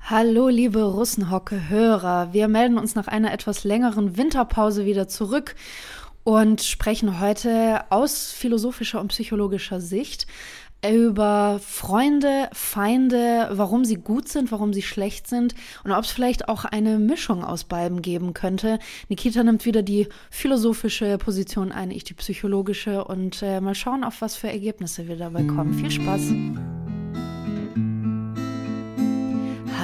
Hallo, liebe Russenhocke-Hörer. Wir melden uns nach einer etwas längeren Winterpause wieder zurück und sprechen heute aus philosophischer und psychologischer Sicht über Freunde, Feinde, warum sie gut sind, warum sie schlecht sind und ob es vielleicht auch eine Mischung aus beiden geben könnte. Nikita nimmt wieder die philosophische Position ein, ich die psychologische und äh, mal schauen, auf was für Ergebnisse wir dabei kommen. Viel Spaß!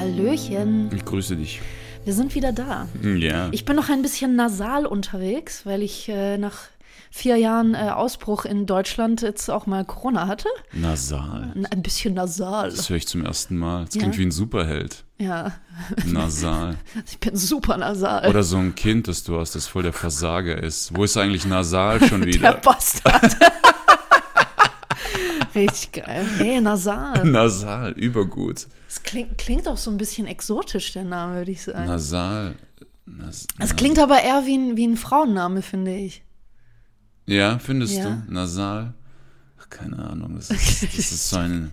Hallöchen. Ich grüße dich. Wir sind wieder da. Ja. Ich bin noch ein bisschen nasal unterwegs, weil ich äh, nach vier Jahren äh, Ausbruch in Deutschland jetzt auch mal Corona hatte. Nasal. Ein, bisschen nasal. Das höre ich zum ersten Mal. Das Ja. klingt wie ein Superheld. Ja, Nasal. ich bin super nasal. Oder so ein Kind, das du hast, das voll der Versager ist. Wo ist eigentlich Nasal schon Der wieder? Bastard. Richtig geil. Hey, nasal. Nasal, übergut. Das klingt, klingt auch so ein bisschen exotisch, der Name, würde ich sagen. Nasal. Nas Es klingt aber eher wie ein, wie ein Frauenname, finde ich. ja, findest Ja. du? Nasal? Ach, keine Ahnung. Das ist, das ist so ein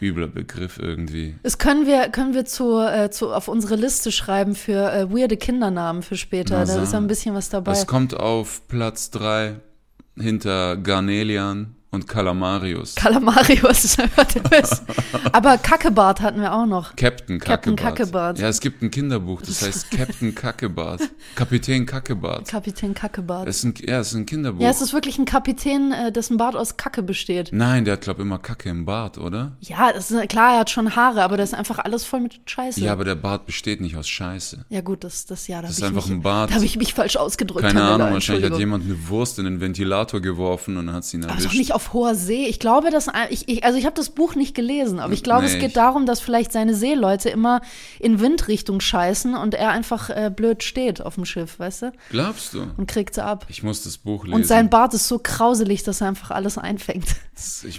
übler Begriff irgendwie. Das können wir, können wir zu, äh, zu, auf unsere Liste schreiben für äh, weirde Kindernamen für später. Da Nasal. ist ja ein bisschen was dabei. Es kommt auf Platz drei hinter Garnelian und Calamarius. Kalamarius ist einfach der Beste. Aber Kackebart hatten wir auch noch. Captain Captain Kackebart. Kackebart. Ja, es gibt ein Kinderbuch, das heißt Captain Kackebart. Kapitän Kackebart. Kapitän Kackebart. Es ist ein, ja, es ist ein Kinderbuch. Ja, es ist wirklich ein Kapitän, äh, dessen Bart aus Kacke besteht. Nein, der hat, glaub immer Kacke im Bart, oder? Ja, das ist, klar, er hat schon Haare, aber das ist einfach alles voll mit Scheiße. Ja, aber der Bart besteht nicht aus Scheiße. Ja, gut, das, das ja, da Das ist ich einfach mich, ein Bart. Da habe ich mich falsch ausgedrückt. Keine Ahnung, wahrscheinlich hat jemand eine Wurst in den Ventilator geworfen und hat sie ihn Aber doch erwischt. nicht auf hoher See. Ich glaube, dass ich, ich also ich habe das Buch nicht gelesen, aber ich glaube, es Nee, geht ich- darum, dass vielleicht seine Seeleute immer in Windrichtung scheißen und er einfach äh, blöd steht auf dem Schiff, weißt du? Glaubst du? Und kriegt sie ab. Ich muss das Buch lesen. Und sein Bart ist so krauselig, dass er einfach alles einfängt.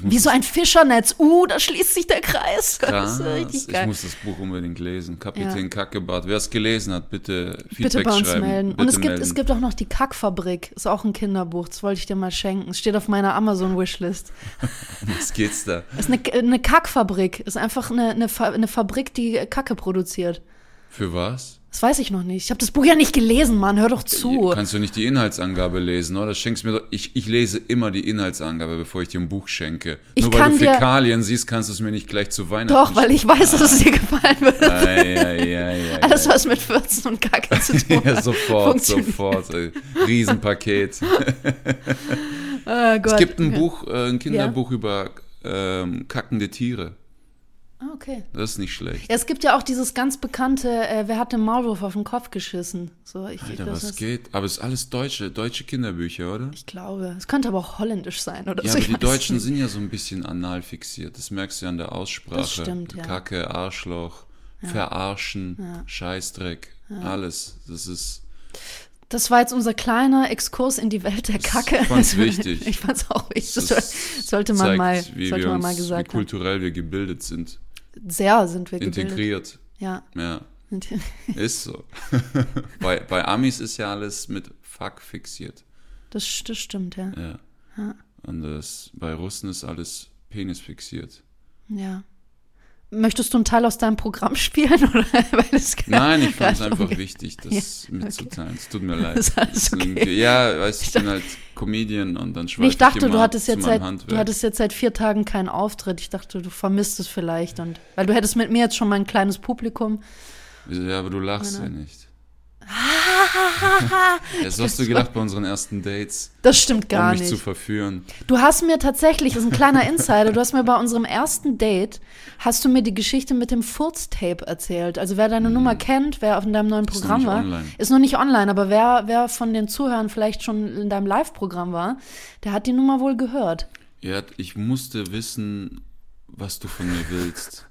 Wie so ein Fischernetz. Uh, da schließt sich der Kreis. Krass. Ich muss das Buch unbedingt lesen. Kapitän Ja. Kackebart. Wer es gelesen hat, bitte Feedback Bitte bei uns schreiben. melden. Bitte Und es gibt, melden. es gibt auch noch die Kackfabrik. Ist auch ein Kinderbuch. Das wollte ich dir mal schenken. Es steht auf meiner Amazon-Wishlist. Um was geht's da? Es ist eine, eine Kackfabrik. Ist einfach eine, eine, Fa- eine Fabrik, die Kacke produziert. Für was? Das weiß ich noch nicht. Ich habe das Buch ja nicht gelesen, Mann. Hör doch zu. Kannst du nicht die Inhaltsangabe lesen, oder? Schenkst mir doch, ich, ich lese immer die Inhaltsangabe, bevor ich dir ein Buch schenke. Ich Nur weil du Fäkalien siehst, kannst du es mir nicht gleich zu Weihnachten Doch, weil ich weiß, dass es dir gefallen wird. Ei, Alles, was mit Fürzen und Kacke zu tun hat. Ja, sofort, sofort. Ey. Riesenpaket. Oh Gott. Es gibt ein Buch, äh, ein Kinderbuch über ähm, kackende Tiere. Ah, okay. Das ist nicht schlecht. Ja, es gibt ja auch dieses ganz bekannte, äh, wer hat den Maulwurf auf den Kopf geschissen? So, ich, ich, Alter, das was ist, geht? Aber es ist alles deutsche, deutsche Kinderbücher, oder? ich glaube. Es könnte aber auch holländisch sein oder Ja, so. aber ich die Deutschen nicht. sind ja so ein bisschen anal fixiert. Das merkst du ja an der Aussprache. Das stimmt, ja. Kacke, Arschloch, verarschen, Scheißdreck, alles. Das ist. Das war jetzt unser kleiner Exkurs in die Welt der Kacke. Ich fand's wichtig. Ich fand's auch wichtig. Das, Das soll- sollte man zeigt, mal, wie sollte man uns, mal wie gesagt haben. kulturell wir gebildet sind. Sehr sind wir gebildet. Integriert. Ja. Ja, ist so. bei, bei Amis ist ja alles mit Fuck fixiert. Das, das stimmt, ja. Ja. Und das, bei Russen ist alles Penis fixiert. Ja. Möchtest du einen Teil aus deinem Programm spielen? Oder? Weil es Nein, ich fand es einfach umgeht. wichtig, das Ja, mitzuteilen. Es tut mir leid. Okay. Ja, weißt du, ich bin halt Comedian und dann schweife Nee, ich dachte, immer du hattest, jetzt seit, Handwerk. du hattest jetzt seit vier Tagen keinen Auftritt. Ich dachte, du vermisst es vielleicht. Und, weil du hättest mit mir jetzt schon mal ein kleines Publikum. Ja, aber du lachst ja nicht. Ja, so hast du Das gedacht bei unseren ersten Dates, Das stimmt gar um mich nicht. zu verführen. Du hast mir tatsächlich, das ist ein kleiner Insider, du hast mir bei unserem ersten Date, hast du mir die Geschichte mit dem Furztape erzählt. Also wer deine Nummer kennt, wer auf deinem neuen Mhm. Ist Programm nicht war, online. ist noch nicht online, aber wer, wer von den Zuhörern vielleicht schon in deinem Live-Programm war, der hat die Nummer wohl gehört. Ja, ich musste wissen, was du von mir willst.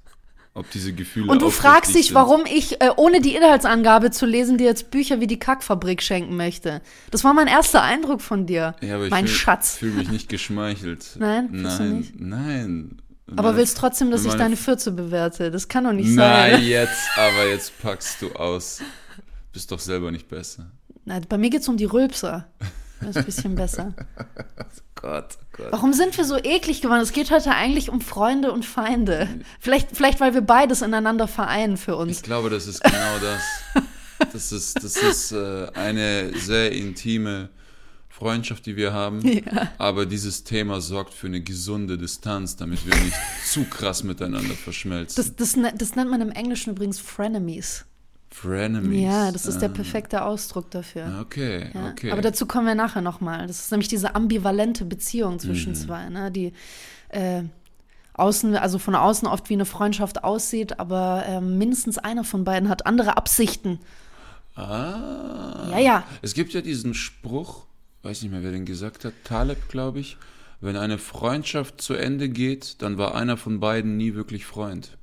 Ob diese Gefühle Und du fragst dich, sind. warum ich, äh, ohne die Inhaltsangabe zu lesen, dir jetzt Bücher wie die Kackfabrik schenken möchte. Das war mein erster Eindruck von dir. Ja, aber ich mein fühl, Schatz. fühle mich nicht geschmeichelt. Nein, nein, nicht? nein. Aber willst trotzdem, dass ich deine Fürze bewerte? Das kann doch nicht Nein, sein. jetzt, aber jetzt packst du aus. Bist doch selber nicht besser. Nein, bei mir geht es um die Rülpser. Das ist ein bisschen besser. Gott, oh Gott. Warum sind wir so eklig geworden? Es geht heute eigentlich um Freunde und Feinde. Vielleicht, vielleicht weil wir beides ineinander vereinen für uns. Ich glaube, das ist genau das. Das ist, das ist äh, eine sehr intime Freundschaft, die wir haben. Aber dieses Thema sorgt für eine gesunde Distanz, damit wir nicht zu krass miteinander verschmelzen. Das, das, das nennt man im Englischen übrigens Frenemies. Frenemies. Ja, das ist der Ah, perfekte Ausdruck dafür. Okay, Ja, okay. Aber dazu kommen wir nachher nochmal. Das ist nämlich diese ambivalente Beziehung Mhm. zwischen zwei, ne? die äh, außen, also von außen oft wie eine Freundschaft aussieht, aber äh, mindestens einer von beiden hat andere Absichten. Ah. Ja, ja. Es gibt ja diesen Spruch, weiß nicht mehr, wer den gesagt hat, Taleb, glaube ich. Wenn eine Freundschaft zu Ende geht, dann war einer von beiden nie wirklich Freund.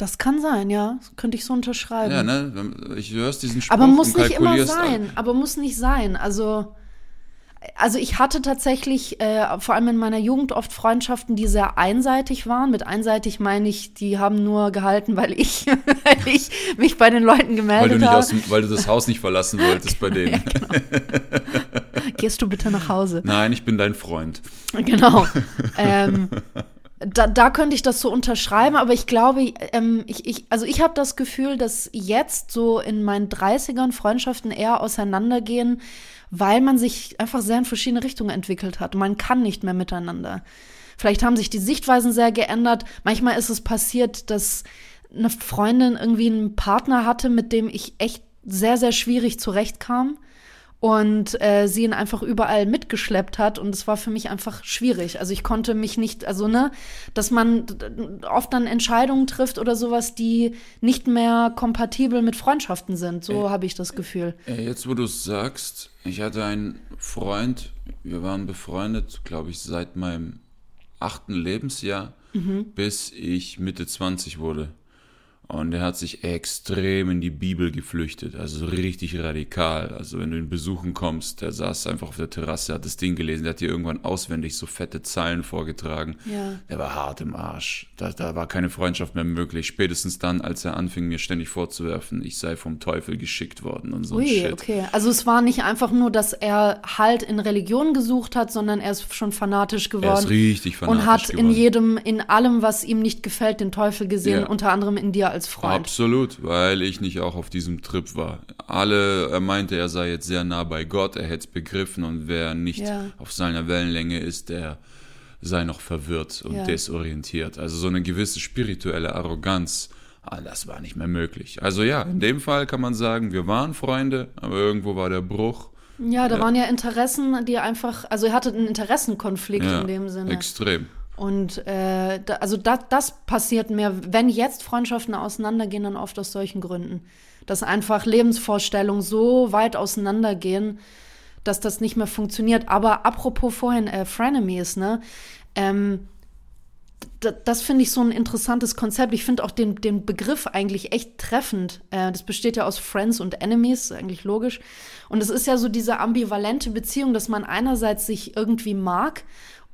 Das kann sein, ja. Das könnte ich so unterschreiben. Ja, ne? Ich hörst diesen Spruch Aber muss nicht immer sein. Aber muss nicht sein. Also, also ich hatte tatsächlich äh, vor allem in meiner Jugend oft Freundschaften, die sehr einseitig waren. Mit einseitig meine ich, die haben nur gehalten, weil ich, weil ich mich bei den Leuten Weil gemeldet du, nicht habe. aus dem, weil du das Haus nicht verlassen wolltest bei denen. Gehst du bitte nach Hause? Nein, ich bin dein Freund. Genau. ähm, da, da könnte ich das so unterschreiben, aber ich glaube, ähm, ich, ich, also ich habe das Gefühl, dass jetzt so in meinen 30ern Freundschaften eher auseinandergehen, weil man sich einfach sehr in verschiedene Richtungen entwickelt hat. Man kann nicht mehr miteinander. Vielleicht haben sich die Sichtweisen sehr geändert. Manchmal ist es passiert, dass eine Freundin irgendwie einen Partner hatte, mit dem ich echt sehr, sehr schwierig zurechtkam und äh, sie ihn einfach überall mitgeschleppt hat und es war für mich einfach schwierig. Also ich konnte mich nicht, also ne, dass man oft dann Entscheidungen trifft oder sowas, die nicht mehr kompatibel mit Freundschaften sind. So habe ich das Gefühl. Ey, jetzt, wo du es sagst, ich hatte einen Freund, wir waren befreundet, glaube ich, seit meinem achten Lebensjahr, bis ich Mitte 20 wurde. Und er hat sich extrem in die Bibel geflüchtet, also so richtig radikal. Also wenn du ihn besuchen kommst, der saß einfach auf der Terrasse, hat das Ding gelesen, der hat dir irgendwann auswendig so fette Zeilen vorgetragen. Ja. Der war hart im Arsch. Da, da war keine Freundschaft mehr möglich. Spätestens dann, als er anfing, mir ständig vorzuwerfen, ich sei vom Teufel geschickt worden und so ein Ui, Shit. okay. Also es war nicht einfach nur, dass er Halt in Religion gesucht hat, sondern er ist schon fanatisch geworden. Er ist richtig fanatisch und hat in geworden. jedem, in allem, was ihm nicht gefällt, den Teufel gesehen, Ja. unter anderem in dir als Freund. Absolut, weil ich nicht auch auf diesem Trip war. Alle, er meinte, er sei jetzt sehr nah bei Gott, er hätte es begriffen und wer nicht Ja. auf seiner Wellenlänge ist, der sei noch verwirrt und Ja. desorientiert. Also so eine gewisse spirituelle Arroganz, ah, das war nicht mehr möglich. Also ja, in dem Fall kann man sagen, wir waren Freunde, aber irgendwo war der Bruch. Ja, da waren ja Interessen, die einfach, also er hatte einen Interessenkonflikt Ja, in dem Sinne. extrem. Und äh, da, also da, das passiert mir, wenn jetzt Freundschaften auseinandergehen, dann oft aus solchen Gründen. Dass einfach Lebensvorstellungen so weit auseinandergehen, dass das nicht mehr funktioniert. Aber apropos vorhin äh, Frenemies, ne? Ähm, das finde ich so ein interessantes Konzept. Ich finde auch den, den Begriff eigentlich echt treffend. Äh, das besteht ja aus Friends und Enemies, eigentlich logisch. Und es ist ja so diese ambivalente Beziehung, dass man einerseits sich irgendwie mag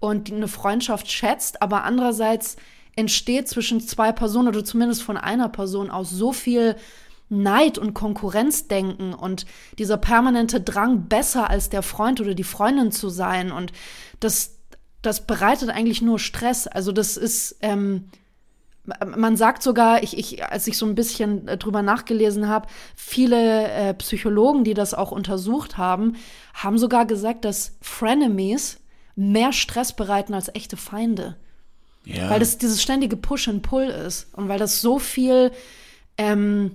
und eine Freundschaft schätzt, aber andererseits entsteht zwischen zwei Personen oder zumindest von einer Person aus so viel Neid und Konkurrenzdenken und dieser permanente Drang, besser als der Freund oder die Freundin zu sein. Und das, das bereitet eigentlich nur Stress. Also das ist, ähm, man sagt sogar, ich, ich, als ich so ein bisschen äh, drüber nachgelesen habe, viele äh, Psychologen, die das auch untersucht haben, haben sogar gesagt, dass Frenemies mehr Stress bereiten als echte Feinde. Ja. Weil das dieses ständige Push and Pull ist und weil das so viel ähm,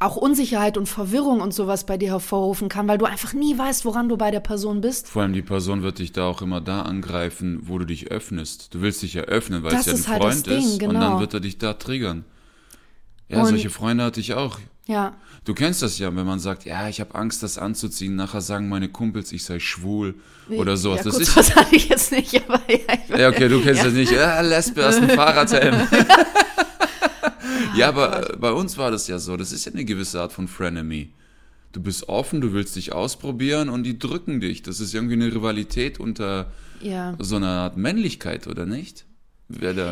auch Unsicherheit und Verwirrung und sowas bei dir hervorrufen kann, weil du einfach nie weißt, woran du bei der Person bist. Vor allem die Person wird dich da auch immer da angreifen, wo du dich öffnest. Du willst dich ja öffnen, weil Das es ja ein halt Freund Ding, ist und genau. dann wird er dich da triggern. Ja, Und- solche Freunde hatte ich auch. Ja. Du kennst das ja, wenn man sagt, ja, ich habe Angst, das anzuziehen. Nachher sagen meine Kumpels, ich sei schwul oder sowas. Ja, das ist was hatte ich jetzt nicht, aber ja, ich Ja, okay, du kennst das nicht. Ja, Lesbe hast einen Fahrradhelm. ja, aber äh, bei uns war das ja so. Das ist ja eine gewisse Art von Frenemy. Du bist offen, du willst dich ausprobieren und die drücken dich. Das ist irgendwie eine Rivalität unter ja. so einer Art Männlichkeit, oder nicht?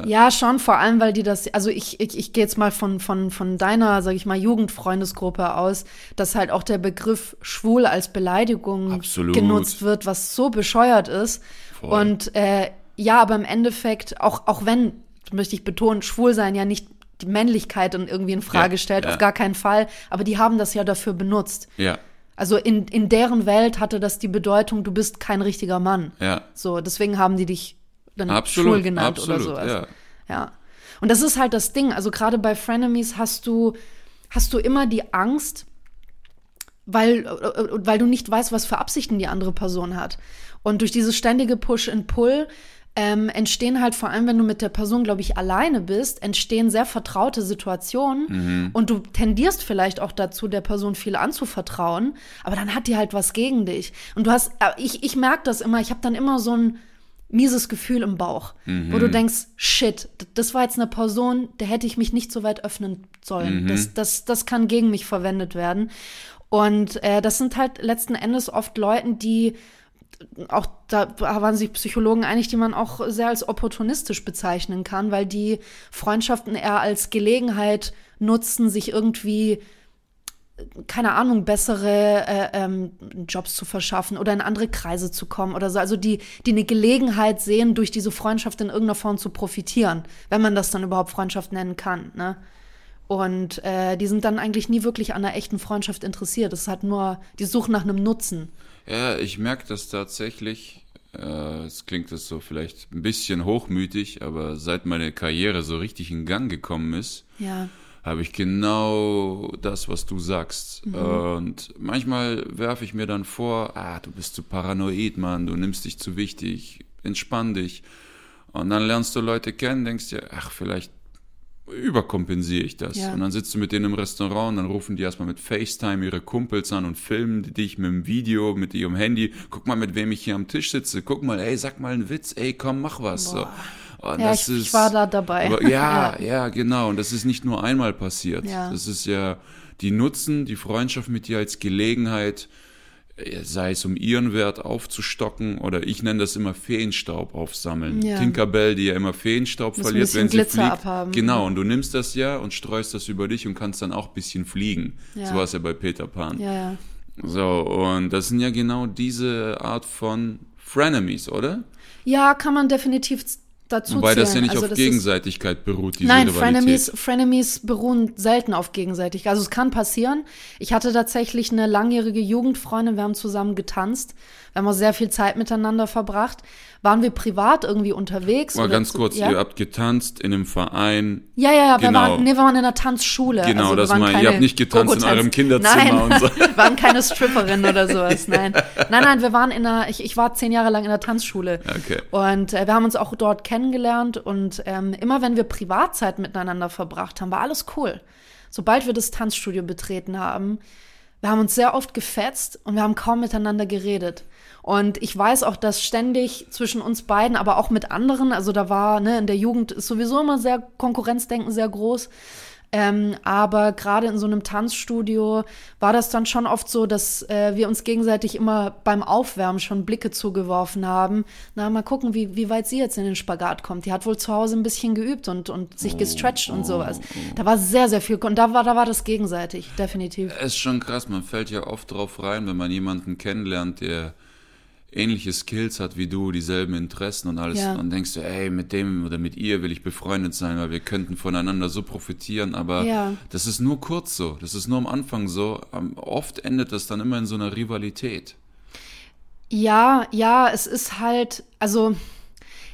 Ja, schon, vor allem, weil die das, also ich, ich, ich gehe jetzt mal von, von, von deiner, sag ich mal, Jugendfreundesgruppe aus, dass halt auch der Begriff schwul als Beleidigung Absolut. genutzt wird, was so bescheuert ist. Voll. Und äh, ja, aber im Endeffekt, auch, auch wenn, möchte ich betonen, schwul sein ja nicht die Männlichkeit dann irgendwie in Frage Ja, stellt, ja. auf gar keinen Fall, aber die haben das ja dafür benutzt. ja, Also in, in deren Welt hatte das die Bedeutung, du bist kein richtiger Mann. ja, So, deswegen haben die dich dann absolut, schwul genannt absolut, oder sowas. ja. Ja. Und das ist halt das Ding. Also gerade bei Frenemies hast du, hast du immer die Angst, weil, weil du nicht weißt, was für Absichten die andere Person hat. Und durch dieses ständige Push and Pull ähm, entstehen halt vor allem, wenn du mit der Person, glaube ich, alleine bist, entstehen sehr vertraute Situationen und du tendierst vielleicht auch dazu, der Person viel anzuvertrauen, aber dann hat die halt was gegen dich. Und du hast, äh, ich, ich merke das immer, ich habe dann immer so ein mieses Gefühl im Bauch, wo du denkst, shit, das war jetzt eine Person, der hätte ich mich nicht so weit öffnen sollen. Das, das, das kann gegen mich verwendet werden. Und äh, das sind halt letzten Endes oft Leuten, die auch da waren sich Psychologen einig, die man auch sehr als opportunistisch bezeichnen kann, weil die Freundschaften eher als Gelegenheit nutzen, sich irgendwie keine Ahnung, bessere äh, ähm, Jobs zu verschaffen oder in andere Kreise zu kommen oder so. Also die, die eine Gelegenheit sehen, durch diese Freundschaft in irgendeiner Form zu profitieren, wenn man das dann überhaupt Freundschaft nennen kann. Ne? Und äh, die sind dann eigentlich nie wirklich an einer echten Freundschaft interessiert. Es hat nur die Suche nach einem Nutzen. Ja, ich merke das tatsächlich. Äh, Es klingt das so vielleicht ein bisschen hochmütig, aber seit meine Karriere so richtig in Gang gekommen ist, Ja. Habe ich genau das, was du sagst. Und manchmal werfe ich mir dann vor, ah, du bist zu paranoid, Mann, du nimmst dich zu wichtig, entspann dich. Und dann lernst du Leute kennen, denkst dir, ach, vielleicht überkompensiere ich das. Ja. Und dann sitzt du mit denen im Restaurant und dann rufen die erstmal mit FaceTime ihre Kumpels an und filmen dich mit dem Video, mit ihrem Handy. Guck mal, mit wem ich hier am Tisch sitze. Guck mal, ey, sag mal einen Witz, ey, komm, mach was. So. Und Ja, das ich, ist, ich war da dabei. aber ja, ja, genau. Und das ist nicht nur einmal passiert. Ja. Das ist ja, die nutzen die Freundschaft mit dir als Gelegenheit, äh, sei es um ihren Wert aufzustocken oder ich nenne das immer Feenstaub aufsammeln. Ja. Tinkerbell, die ja immer Feenstaub Muss verliert, wenn sie Glitzer fliegt. abhaben. Genau, und du nimmst das ja und streust das über dich und kannst dann auch ein bisschen fliegen. Ja. So war es ja bei Peter Pan. ja, ja. So, und das sind ja genau diese Art von Frenemies, oder? ja, kann man definitiv dazu Wobei das ja zählen. nicht Also auf Gegenseitigkeit beruht, diese Nein. Frenemies, Frenemies beruhen selten auf gegenseitig. Also es kann passieren. Ich hatte tatsächlich eine langjährige Jugendfreundin, wir haben zusammen getanzt. Wir haben auch sehr viel Zeit miteinander verbracht. Waren wir privat irgendwie unterwegs? Mal ganz zu- kurz, ja? ihr habt getanzt in einem Verein. Ja, ja, ja, wir Genau. waren, nee, wir waren in einer Tanzschule. Genau, also wir das meine Ihr habt nicht getanzt in eurem Kinderzimmer Nein, und so. wir waren keine Stripperin oder sowas, nein. Nein, nein, wir waren in einer, ich, ich war zehn Jahre lang in der Tanzschule. Okay. Und äh, wir haben uns auch dort kennengelernt und ähm, immer wenn wir Privatzeit miteinander verbracht haben, war alles cool. Sobald wir das Tanzstudio betreten haben, wir haben uns sehr oft gefetzt und wir haben kaum miteinander geredet. Und ich weiß auch, dass ständig zwischen uns beiden, aber auch mit anderen, also da war, ne, in der Jugend ist sowieso immer sehr Konkurrenzdenken sehr groß. Ähm, aber gerade in so einem Tanzstudio war das dann schon oft so, dass äh, wir uns gegenseitig immer beim Aufwärmen schon Blicke zugeworfen haben. Na, mal gucken, wie, wie weit sie jetzt in den Spagat kommt. Die hat wohl zu Hause ein bisschen geübt und, und sich gestretcht und sowas. Da war sehr, sehr viel. Und da war, da war das gegenseitig, definitiv. Es ist schon krass, man fällt ja oft drauf rein, wenn man jemanden kennenlernt, der ähnliche Skills hat wie du, dieselben Interessen und alles. Ja. Dann denkst du, ey, mit dem oder mit ihr will ich befreundet sein, weil wir könnten voneinander so profitieren. Aber Ja. das ist nur kurz so. Das ist nur am Anfang so. Oft endet das dann immer in so einer Rivalität. Ja, ja, es ist halt, also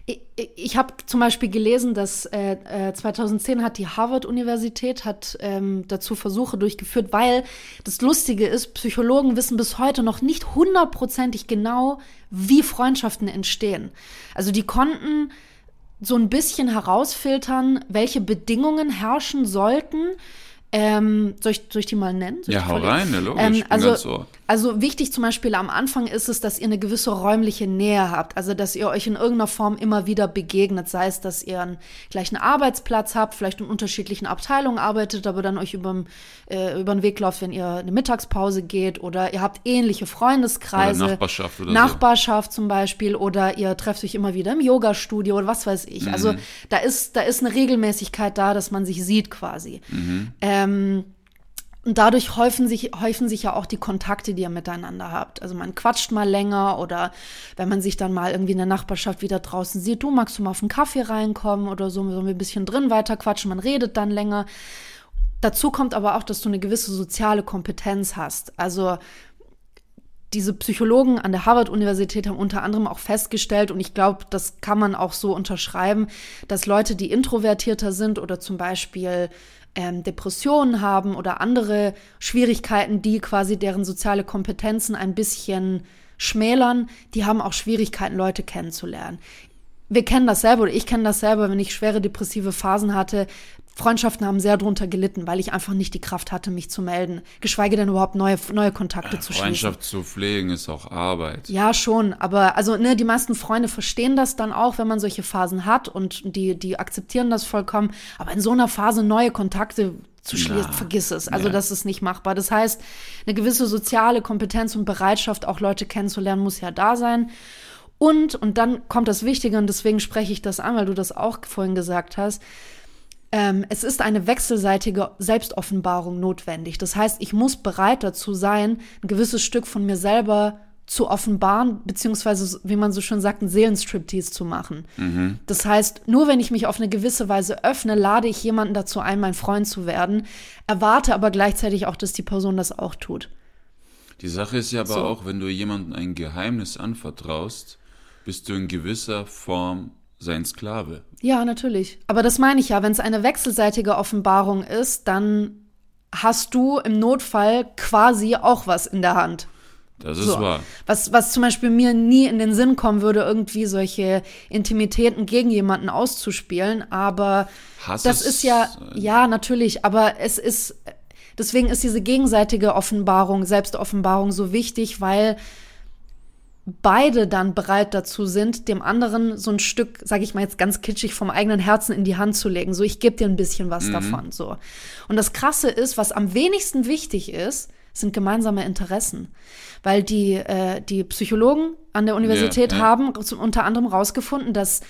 ich, ich habe zum Beispiel gelesen, dass äh, äh, 2010 hat die Harvard-Universität ähm, dazu Versuche durchgeführt, weil das Lustige ist, Psychologen wissen bis heute noch nicht hundertprozentig genau, wie Freundschaften entstehen. Also die konnten so ein bisschen herausfiltern, welche Bedingungen herrschen sollten, Ähm, soll, ich, soll ich die mal nennen? Ja, hau rein, ja, logisch. Ähm, also, also wichtig zum Beispiel am Anfang ist es, dass ihr eine gewisse räumliche Nähe habt. Also dass ihr euch in irgendeiner Form immer wieder begegnet. Sei es, dass ihr einen gleichen Arbeitsplatz habt, vielleicht in unterschiedlichen Abteilungen arbeitet, aber dann euch überm, äh, über den Weg lauft, wenn ihr eine Mittagspause geht. Oder ihr habt ähnliche Freundeskreise. Oder Nachbarschaft oder so. Nachbarschaft zum Beispiel. Oder ihr trefft euch immer wieder im Yoga-Studio oder was weiß ich. Mhm. Also da ist, da ist eine Regelmäßigkeit da, dass man sich sieht quasi. Mhm. Ähm, und dadurch häufen sich, häufen sich ja auch die Kontakte, die ihr miteinander habt. Also man quatscht mal länger oder wenn man sich dann mal irgendwie in der Nachbarschaft wieder draußen sieht, du magst du mal auf einen Kaffee reinkommen oder so, so ein bisschen drin weiter quatschen, man redet dann länger. Dazu kommt aber auch, dass du eine gewisse soziale Kompetenz hast. Also diese Psychologen an der Harvard-Universität haben unter anderem auch festgestellt, und ich glaube, das kann man auch so unterschreiben, dass Leute, die introvertierter sind oder zum Beispiel ähm, Depressionen haben oder andere Schwierigkeiten, die quasi deren soziale Kompetenzen ein bisschen schmälern, die haben auch Schwierigkeiten, Leute kennenzulernen. Wir kennen das selber oder ich kenne das selber, wenn ich schwere depressive Phasen hatte. Freundschaften haben sehr drunter gelitten, weil ich einfach nicht die Kraft hatte, mich zu melden, geschweige denn überhaupt neue, neue Kontakte zu schließen. Freundschaft zu pflegen ist auch Arbeit. Ja, schon, aber also ne, die meisten Freunde verstehen das dann auch, wenn man solche Phasen hat und die, die akzeptieren das vollkommen. Aber in so einer Phase neue Kontakte zu schließen, Na, vergiss es. Also ja. das ist nicht machbar. Das heißt, eine gewisse soziale Kompetenz und Bereitschaft, auch Leute kennenzulernen, muss ja da sein. Und, und dann kommt das Wichtige, und deswegen spreche ich das an, weil du das auch vorhin gesagt hast, ähm, es ist eine wechselseitige Selbstoffenbarung notwendig. Das heißt, ich muss bereit dazu sein, ein gewisses Stück von mir selber zu offenbaren, beziehungsweise, wie man so schön sagt, einen Seelenstriptease zu machen. Das heißt, nur wenn ich mich auf eine gewisse Weise öffne, lade ich jemanden dazu ein, mein Freund zu werden, erwarte aber gleichzeitig auch, dass die Person das auch tut. Die Sache ist ja aber So. auch, wenn du jemandem ein Geheimnis anvertraust, bist du in gewisser Form sein Sklave. Ja, natürlich. Aber das meine ich ja, wenn es eine wechselseitige Offenbarung ist, dann hast du im Notfall quasi auch was in der Hand. Das ist So. wahr. Was, was zum Beispiel mir nie in den Sinn kommen würde, irgendwie solche Intimitäten gegen jemanden auszuspielen. Aber Hass das ist, ja, äh, ja, natürlich, aber es ist, deswegen ist diese gegenseitige Offenbarung, Selbstoffenbarung so wichtig, weil beide dann bereit dazu sind, dem anderen so ein Stück, sage ich mal jetzt ganz kitschig, vom eigenen Herzen in die Hand zu legen. So, ich gebe dir ein bisschen was Mhm. davon. So. Und das Krasse ist, was am wenigsten wichtig ist, sind gemeinsame Interessen. Weil die, äh, die Psychologen an der Universität Ja, ja. haben unter anderem rausgefunden, dass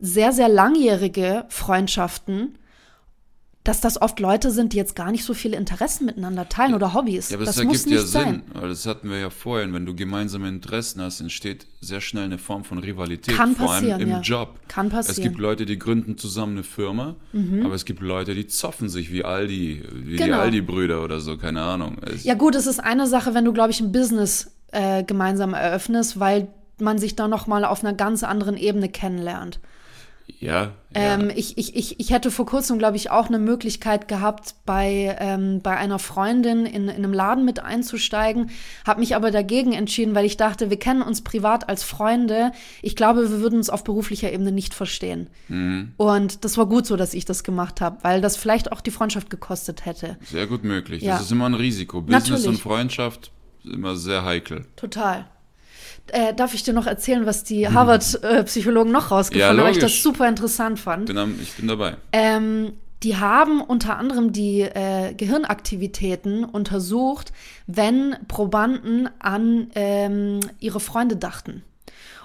sehr, sehr langjährige Freundschaften, dass das oft Leute sind, die jetzt gar nicht so viele Interessen miteinander teilen oder Hobbys. Ja, aber das das muss ergibt ja nicht Sinn, sein. das hatten wir ja vorhin. Wenn du gemeinsame Interessen hast, entsteht sehr schnell eine Form von Rivalität, Kann vor allem passieren, im ja. Job. Kann Es passieren. Mhm. gibt Leute, die gründen zusammen eine Firma, aber es gibt Leute, die zoffen sich wie Aldi, wie die Genau. Aldi-Brüder oder so, keine Ahnung. Es, Ja gut, es ist eine Sache, wenn du, glaube ich, ein Business äh, gemeinsam eröffnest, weil man sich da noch mal auf einer ganz anderen Ebene kennenlernt. Ja, ja. Ähm, ich, ich, ich, ich hätte vor kurzem, glaube ich, auch eine Möglichkeit gehabt, bei, ähm, bei einer Freundin in, in einem Laden mit einzusteigen, habe mich aber dagegen entschieden, weil ich dachte, wir kennen uns privat als Freunde. Ich glaube, wir würden uns auf beruflicher Ebene nicht verstehen. Mhm. Und das war gut so, dass ich das gemacht habe, weil das vielleicht auch die Freundschaft gekostet hätte. Sehr gut möglich. Ja. Das ist immer ein Risiko. Business Natürlich. und Freundschaft immer sehr heikel. Total. Äh, darf ich dir noch erzählen, was die Harvard-Psychologen noch rausgefunden Ja, haben, weil ich das super interessant fand? Bin am, ich bin dabei. Ähm, die haben unter anderem die äh, Gehirnaktivitäten untersucht, wenn Probanden an ähm, ihre Freunde dachten.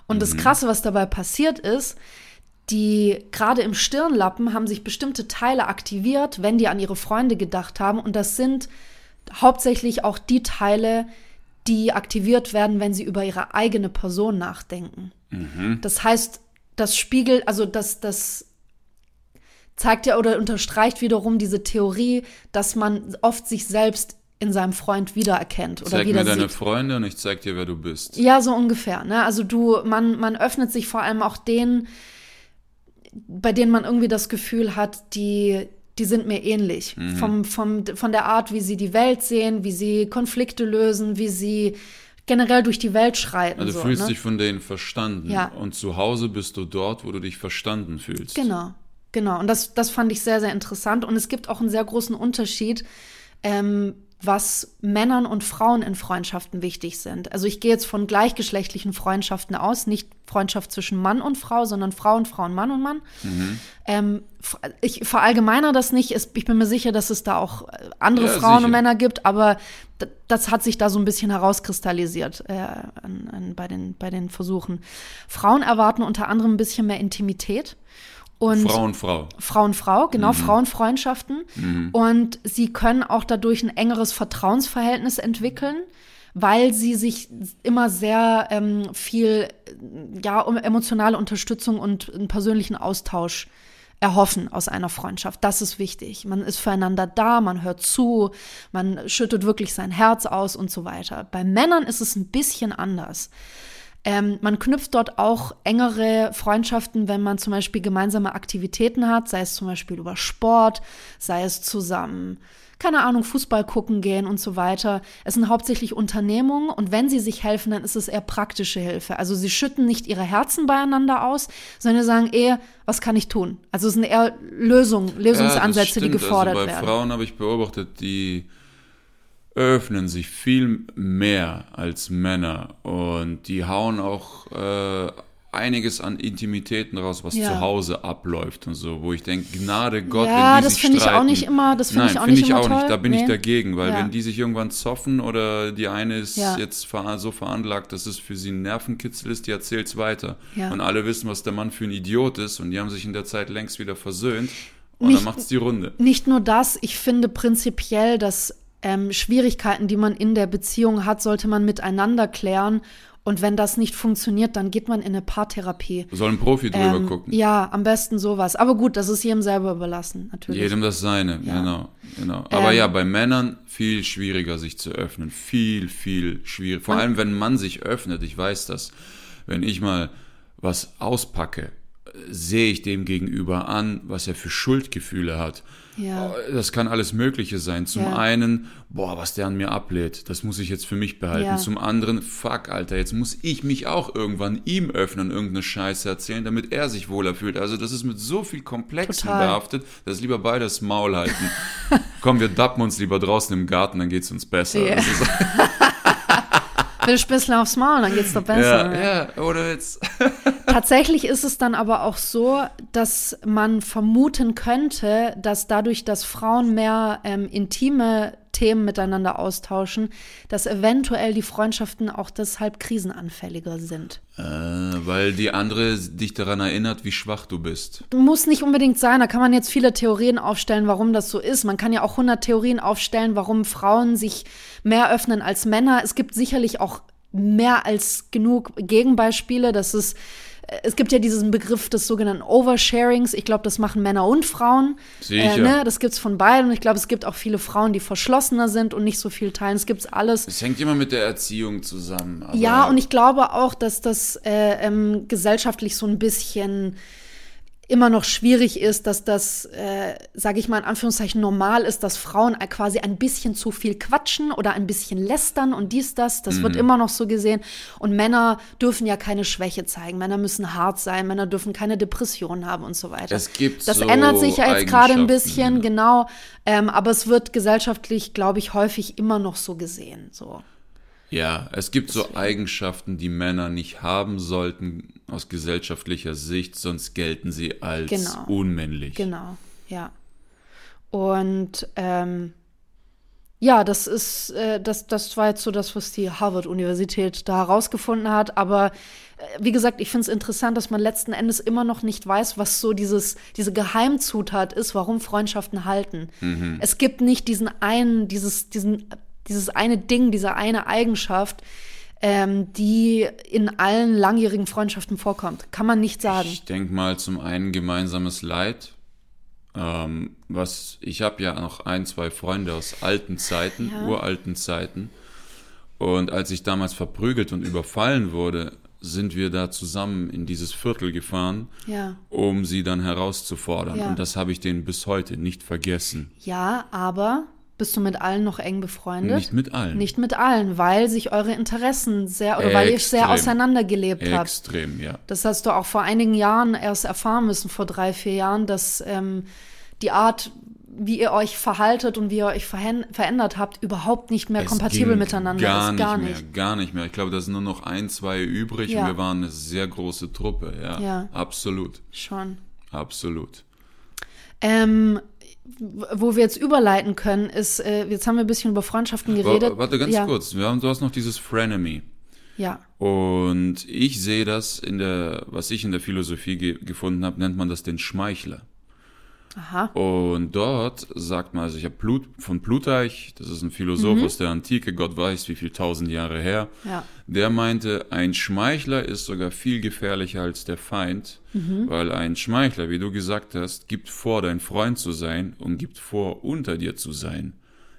Und das Krasse, was dabei passiert ist, die gerade im Stirnlappen haben sich bestimmte Teile aktiviert, wenn die an ihre Freunde gedacht haben. Und das sind hauptsächlich auch die Teile, die aktiviert werden, wenn sie über ihre eigene Person nachdenken. Das heißt, das spiegelt, also das, das zeigt ja oder unterstreicht wiederum diese Theorie, dass man oft sich selbst in seinem Freund wiedererkennt oder Zeig mir wieder deine sieht. Freunde und ich zeig dir, wer du bist. Ja, so ungefähr. Ne? Also du, man, man öffnet sich vor allem auch denen, bei denen man irgendwie das Gefühl hat, die, die sind mir ähnlich. Mhm. Vom, vom, von der Art, wie sie die Welt sehen, wie sie Konflikte lösen, wie sie generell durch die Welt schreiten. Also du so, fühlst ne? dich von denen verstanden. Ja. Und zu Hause bist du dort, wo du dich verstanden fühlst. Genau, genau. Und das, das fand ich sehr, sehr interessant. Und es gibt auch einen sehr großen Unterschied, ähm, was Männern und Frauen in Freundschaften wichtig sind. Also ich gehe jetzt von gleichgeschlechtlichen Freundschaften aus, nicht Freundschaft zwischen Mann und Frau, sondern Frau und Frau und Mann und Mann. Mhm. Ähm, ich verallgemeiner das nicht. Ich bin mir sicher, dass es da auch äh, andere ja, Frauen sicher. und Männer gibt, aber das hat sich da so ein bisschen herauskristallisiert äh, an, an, bei, den, bei den Versuchen. Frauen erwarten unter anderem ein bisschen mehr Intimität. Und Frau und Frau. Frau und Frau, genau, mhm. Frauenfreundschaften. Mhm. Und sie können auch dadurch ein engeres Vertrauensverhältnis entwickeln, weil sie sich immer sehr ähm, viel ja, um emotionale Unterstützung und einen persönlichen Austausch erhoffen aus einer Freundschaft. Das ist wichtig. Man ist füreinander da, man hört zu, man schüttet wirklich sein Herz aus und so weiter. Bei Männern ist es ein bisschen anders. Ähm, man knüpft dort auch engere Freundschaften, wenn man zum Beispiel gemeinsame Aktivitäten hat, sei es zum Beispiel über Sport, sei es zusammen, keine Ahnung, Fußball gucken gehen und so weiter. Es sind hauptsächlich Unternehmungen und wenn sie sich helfen, dann ist es eher praktische Hilfe. Also sie schütten nicht ihre Herzen beieinander aus, sondern sagen eher, was kann ich tun? Also es sind eher Lösungen, Lösungsansätze, ja, die gefordert also bei werden. Bei Frauen habe ich beobachtet, die öffnen sich viel mehr als Männer und die hauen auch äh, einiges an Intimitäten raus, was ja. zu Hause abläuft und so, wo ich denke, Gnade Gott, ja, wenn die das finde ich auch nicht immer, das finde ich auch find nicht ich auch toll. nicht, da bin nee. ich dagegen, weil ja. wenn die sich irgendwann zoffen oder die eine ist ja. jetzt so veranlagt, dass es für sie ein Nervenkitzel ist, die erzählt es weiter. Und alle wissen, was der Mann für ein Idiot ist und die haben sich in der Zeit längst wieder versöhnt und nicht, dann macht es die Runde. Nicht nur das, ich finde prinzipiell, dass ähm, Schwierigkeiten, die man in der Beziehung hat, sollte man miteinander klären. Und wenn das nicht funktioniert, dann geht man in eine Paartherapie. Soll ein Profi drüber ähm, gucken. Ja, am besten sowas. Aber gut, das ist jedem selber überlassen, natürlich. Jedem das seine, ja. genau. genau. Aber ähm, ja, bei Männern viel schwieriger, sich zu öffnen. Viel, viel schwieriger. Vor allem, wenn man sich öffnet, ich weiß das. Wenn ich mal was auspacke, sehe ich dem gegenüber an, was er für Schuldgefühle hat. Ja. Oh, das kann alles Mögliche sein. Zum ja. einen, boah, was der an mir ablädt, das muss ich jetzt für mich behalten. Ja. Zum anderen, fuck, Alter, jetzt muss ich mich auch irgendwann ihm öffnen, irgendeine Scheiße erzählen, damit er sich wohler fühlt. Also das ist mit so viel Komplexen Total. behaftet, dass lieber beides Maul halten. Komm, wir dappen uns lieber draußen im Garten, dann geht's uns besser. Yeah. Will ein bisschen aufs Maul, dann geht's doch besser. Ja, ja oder jetzt. Tatsächlich ist es dann aber auch so, dass man vermuten könnte, dass dadurch, dass Frauen mehr ähm, intime Themen miteinander austauschen, dass eventuell die Freundschaften auch deshalb krisenanfälliger sind. Äh, weil die andere dich daran erinnert, wie schwach du bist. Muss nicht unbedingt sein. Da kann man jetzt viele Theorien aufstellen, warum das so ist. Man kann ja auch 100 Theorien aufstellen, warum Frauen sich mehr öffnen als Männer. Es gibt sicherlich auch mehr als genug Gegenbeispiele. Das ist es gibt ja diesen Begriff des sogenannten Oversharings. Ich glaube, das machen Männer und Frauen. Sicher. Äh, ne? Das gibt es von beiden. Und ich glaube, es gibt auch viele Frauen, die verschlossener sind und nicht so viel teilen. Es gibt alles. Es hängt immer mit der Erziehung zusammen. ja, und ich glaube auch, dass das äh, ähm, gesellschaftlich so ein bisschen immer noch schwierig ist, dass das, äh, sage ich mal in Anführungszeichen, normal ist, dass Frauen quasi ein bisschen zu viel quatschen oder ein bisschen lästern und dies, das. Das mhm. wird immer noch so gesehen. Und Männer dürfen ja keine Schwäche zeigen. Männer müssen hart sein. Männer dürfen keine Depressionen haben und so weiter. Es gibt das so ändert sich ja jetzt gerade ein bisschen, genau. Ähm, aber es wird gesellschaftlich, glaube ich, häufig immer noch so gesehen. So. Ja, es gibt so Eigenschaften, die Männer nicht haben sollten aus gesellschaftlicher Sicht, sonst gelten sie als genau. unmännlich. Genau, ja. Und ähm, ja, das ist, äh, das, das war jetzt so das, was die Harvard-Universität da herausgefunden hat. Aber äh, wie gesagt, ich finde es interessant, dass man letzten Endes immer noch nicht weiß, was so dieses, diese Geheimzutat ist, warum Freundschaften halten. Mhm. Es gibt nicht diesen einen, dieses, diesen dieses eine Ding, diese eine Eigenschaft, ähm, die in allen langjährigen Freundschaften vorkommt. Kann man nicht sagen. Ich denke mal zum einen gemeinsames Leid. Ähm, was ich habe ja noch ein, zwei Freunde aus alten Zeiten, ja. uralten Zeiten. Und als ich damals verprügelt und überfallen wurde, sind wir da zusammen in dieses Viertel gefahren, ja. um sie dann herauszufordern. Ja. Und das habe ich denen bis heute nicht vergessen. Ja, aber Bist du mit allen noch eng befreundet? Nicht mit allen. Nicht mit allen, weil sich eure Interessen sehr oder weil ihr sehr Extrem. auseinandergelebt habt. Extrem, ja. Das hast du auch vor einigen Jahren erst erfahren müssen, vor drei, vier Jahren, dass ähm, die Art, wie ihr euch verhaltet und wie ihr euch verändert habt, überhaupt nicht mehr Es kompatibel miteinander gar ist. Nicht Gar mehr, nicht. Gar nicht mehr. Ich glaube, da sind nur noch ein, zwei übrig Ja. und wir waren eine sehr große Truppe. Ja, Ja. absolut. Schon. Absolut. Ähm, wo wir jetzt überleiten können, ist, äh, jetzt haben wir ein bisschen über Freundschaften geredet. Wa- Warte ganz ja. kurz. Wir haben, du hast noch dieses Frenemy. Ja. Und ich sehe das in der, was ich in der Philosophie ge gefunden habe, nennt man das den Schmeichler. Aha. Und dort sagt man, also ich habe Plut, von Plutarch, das ist ein Philosoph aus der Antike, Gott weiß wie viel tausend Jahre her, Ja. der meinte, ein Schmeichler ist sogar viel gefährlicher als der Feind, weil ein Schmeichler, wie du gesagt hast, gibt vor, dein Freund zu sein und gibt vor, unter dir zu sein.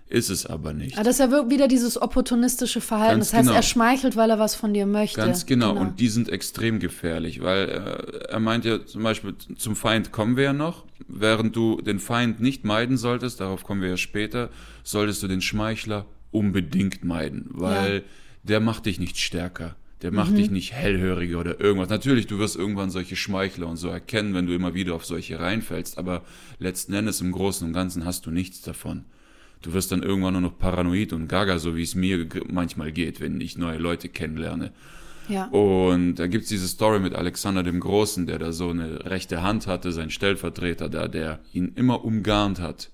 Ist es aber nicht. Aber das ist ja wieder dieses opportunistische Verhalten. Ganz das heißt, genau. er schmeichelt, weil er was von dir möchte. Ganz genau. Und die sind extrem gefährlich, weil äh, er meint ja zum Beispiel, zum Feind kommen wir ja noch. Während du den Feind nicht meiden solltest, darauf kommen wir ja später, solltest du den Schmeichler unbedingt meiden, weil Ja. der macht dich nicht stärker. Der macht dich nicht hellhöriger oder irgendwas. Natürlich, du wirst irgendwann solche Schmeichler und so erkennen, wenn du immer wieder auf solche reinfällst, aber letzten Endes im Großen und Ganzen hast du nichts davon. Du wirst dann irgendwann nur noch paranoid und gaga, so wie es mir manchmal geht, wenn ich neue Leute kennenlerne. ja. Und da gibt's diese Story mit Alexander dem Großen, der da so eine rechte Hand hatte, sein Stellvertreter da, der ihn immer umgarnt hat.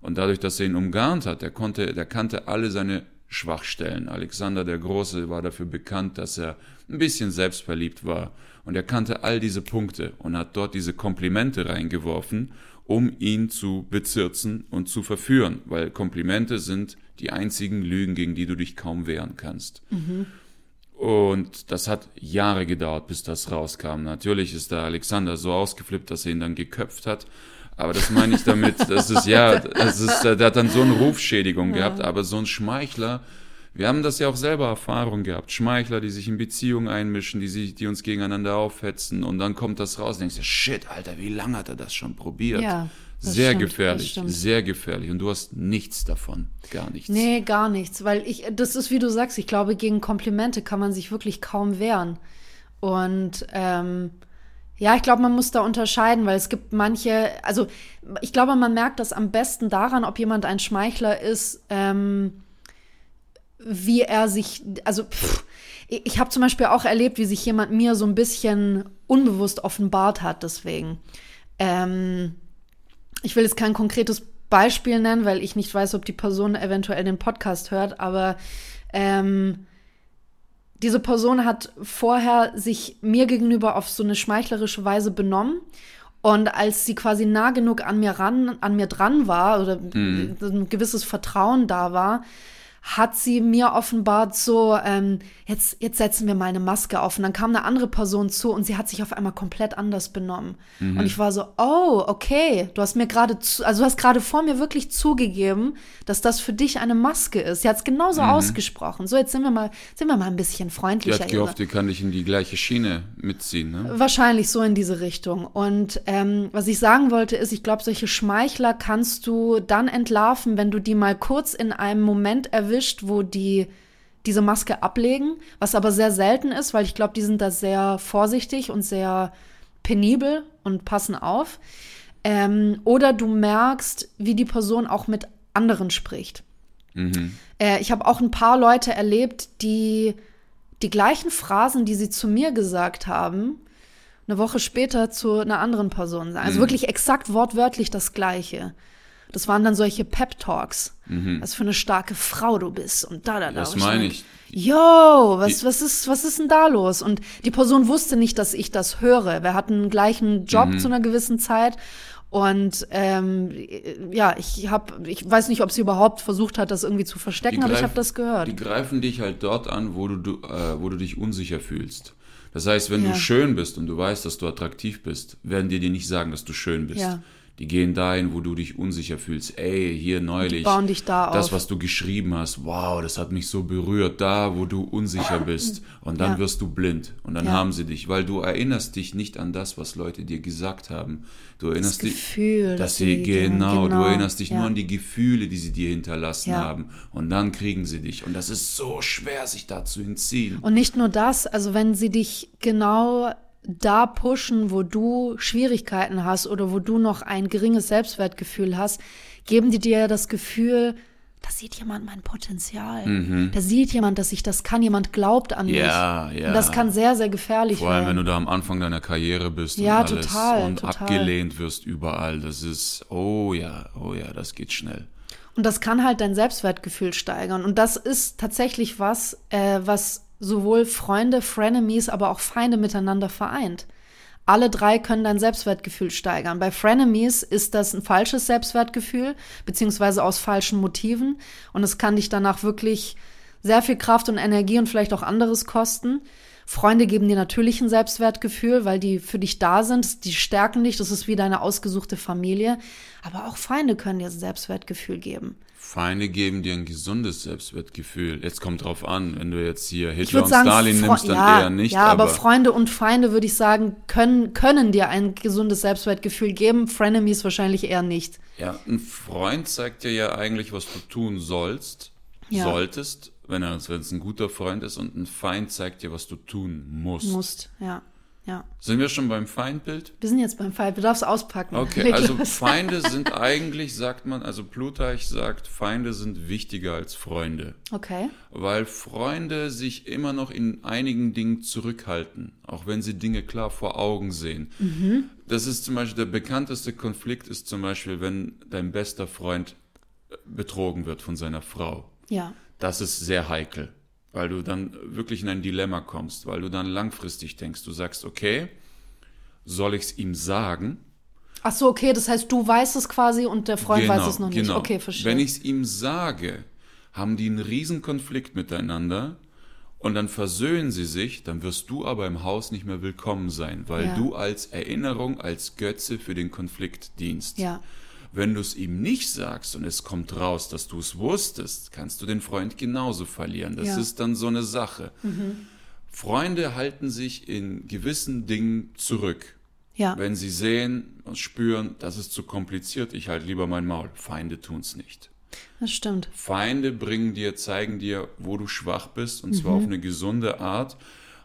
Und dadurch, dass er ihn umgarnt hat, der konnte, der kannte alle seine Schwachstellen. Alexander der Große war dafür bekannt, dass er ein bisschen selbstverliebt war. Und er kannte all diese Punkte und hat dort diese Komplimente reingeworfen, um ihn zu bezirzen und zu verführen, weil Komplimente sind die einzigen Lügen, gegen die du dich kaum wehren kannst. Und das hat Jahre gedauert, bis das rauskam. Natürlich ist der Alexander so ausgeflippt, dass er ihn dann geköpft hat. Aber das meine ich damit, das ist ja, das ist, der hat dann so eine Rufschädigung gehabt, aber so ein Schmeichler, wir haben das ja auch selber Erfahrung gehabt. Schmeichler, die sich in Beziehungen einmischen, die sich, die uns gegeneinander aufhetzen und dann kommt das raus und denkst du, shit, Alter, wie lange hat er das schon probiert? Ja, das sehr stimmt, gefährlich, sehr gefährlich. Und du hast nichts davon, gar nichts. Nee, gar nichts, weil ich, das ist wie du sagst, ich glaube, gegen Komplimente kann man sich wirklich kaum wehren. Und ähm, ja, ich glaube, man muss da unterscheiden, weil es gibt manche, also ich glaube, man merkt das am besten daran, ob jemand ein Schmeichler ist, ähm, wie er sich, also pff, ich habe zum Beispiel auch erlebt, wie sich jemand mir so ein bisschen unbewusst offenbart hat, deswegen. Ähm, ich will jetzt kein konkretes Beispiel nennen, weil ich nicht weiß, ob die Person eventuell den Podcast hört, aber ähm, diese Person hat vorher sich mir gegenüber auf so eine schmeichlerische Weise benommen. Und als sie quasi nah genug an mir ran, an mir dran war oder ein gewisses Vertrauen da war, hat sie mir offenbart so, ähm, jetzt, jetzt setzen wir mal eine Maske auf. Und dann kam eine andere Person zu und sie hat sich auf einmal komplett anders benommen. Und ich war so, oh, okay, du hast mir gerade, zu, also du hast gerade vor mir wirklich zugegeben, dass das für dich eine Maske ist. Sie hat es genauso ausgesprochen. So, jetzt sind wir mal, sind wir mal ein bisschen Die freundlicher. hat gehofft, die kann dich in die gleiche Schiene mitziehen, ne? Wahrscheinlich so in diese Richtung. Und ähm, was ich sagen wollte, ist, ich glaube, solche Schmeichler kannst du dann entlarven, wenn du die mal kurz in einem Moment erwischt, wo die diese Maske ablegen, was aber sehr selten ist, weil ich glaube, die sind da sehr vorsichtig und sehr penibel und passen auf. Ähm, oder du merkst, wie die Person auch mit anderen spricht. Äh, ich habe auch ein paar Leute erlebt, die die gleichen Phrasen, die sie zu mir gesagt haben, eine Woche später zu einer anderen Person sagen. Also wirklich exakt wortwörtlich das Gleiche. Das waren dann solche Pep-Talks. Was für eine starke Frau du bist und da, da, da. Das meine ich. Yo, was, was, ist, was ist denn da los? Und die Person wusste nicht, dass ich das höre. Wir hatten einen gleichen Job Mhm. zu einer gewissen Zeit. Und ähm, ja, ich habe, ich weiß nicht, ob sie überhaupt versucht hat, das irgendwie zu verstecken, aber ich habe das gehört. Die greifen dich halt dort an, wo du, du, äh, wo du dich unsicher fühlst. Das heißt, wenn Ja. du schön bist und du weißt, dass du attraktiv bist, werden dir die nicht sagen, dass du schön bist. Ja. Die gehen dahin, wo du dich unsicher fühlst. Ey, hier neulich. bauen dich da das, auf. was du geschrieben hast. Wow, das hat mich so berührt. Da, wo du unsicher bist. Und dann Ja. wirst du blind. Und dann Ja. haben sie dich. Weil du erinnerst dich nicht an das, was Leute dir gesagt haben. Du erinnerst dich. Gefühl, dass das sie, dir- genau, du genau, erinnerst dich ja. nur an die Gefühle, die sie dir hinterlassen haben. Und dann kriegen sie dich. Und das ist so schwer, sich da zu entziehen. Und nicht nur das, also wenn sie dich genau da pushen, wo du Schwierigkeiten hast oder wo du noch ein geringes Selbstwertgefühl hast, geben die dir das Gefühl, da sieht jemand mein Potenzial. Da sieht jemand, dass ich das kann. Jemand glaubt an Mhm. Ja, mich. ja. Und das kann sehr, sehr gefährlich Vor allem, wenn werden. du da am Anfang deiner Karriere bist Ja, und alles total, und total. abgelehnt wirst überall. Das ist, oh ja, oh ja, das geht schnell. Und das kann halt dein Selbstwertgefühl steigern. Und das ist tatsächlich was, äh, was sowohl Freunde, Frenemies, aber auch Feinde miteinander vereint. Alle drei können dein Selbstwertgefühl steigern. Bei Frenemies ist das ein falsches Selbstwertgefühl, beziehungsweise aus falschen Motiven. Und es kann dich danach wirklich sehr viel Kraft und Energie und vielleicht auch anderes kosten. Freunde geben dir natürlich ein Selbstwertgefühl, weil die für dich da sind, die stärken dich, das ist wie deine ausgesuchte Familie. Aber auch Feinde können dir ein Selbstwertgefühl geben. Feinde geben dir ein gesundes Selbstwertgefühl. Jetzt kommt drauf an, wenn du jetzt hier Hitler und sagen, Stalin Fre- nimmst, dann ja, eher nicht. Ja, aber, aber Freunde und Feinde, würde ich sagen, können, können dir ein gesundes Selbstwertgefühl geben. Frenemies wahrscheinlich eher nicht. Ja, ein Freund zeigt dir ja eigentlich, was du tun sollst, Ja. solltest, wenn er wenn es ein guter Freund ist, und ein Feind zeigt dir, was du tun musst. Musst, ja, ja. Sind wir schon beim Feindbild? Wir sind jetzt beim Feind, du darfst auspacken. Okay, also. Feinde sind eigentlich, sagt man, also Plutarch sagt, Feinde sind wichtiger als Freunde. Okay, Weil Freunde sich immer noch in einigen Dingen zurückhalten, auch wenn sie Dinge klar vor Augen sehen. Das ist zum Beispiel der bekannteste Konflikt ist zum Beispiel, wenn dein bester Freund betrogen wird von seiner Frau. ja. Das ist sehr heikel, weil du dann wirklich in ein Dilemma kommst, weil du dann langfristig denkst, du sagst, okay, soll ich es ihm sagen? Ach so, okay, das heißt, du weißt es quasi und der Freund weiß es noch nicht. genau. Okay, verstehe. Wenn ich es ihm sage, haben die einen riesen Konflikt miteinander und dann versöhnen sie sich, dann wirst du aber im Haus nicht mehr willkommen sein, weil Ja. du als Erinnerung, als Götze für den Konflikt dienst. ja, Wenn du es ihm nicht sagst und es kommt raus, dass du es wusstest, kannst du den Freund genauso verlieren. Das Ja. Mhm. ist dann so eine Sache. Freunde halten sich in gewissen Dingen zurück. ja, Wenn sie sehen und spüren, das ist zu kompliziert, ich halte lieber mein Maul. Feinde tun's nicht. das stimmt. Feinde bringen dir, zeigen dir, wo du schwach bist, und zwar auf eine gesunde Art.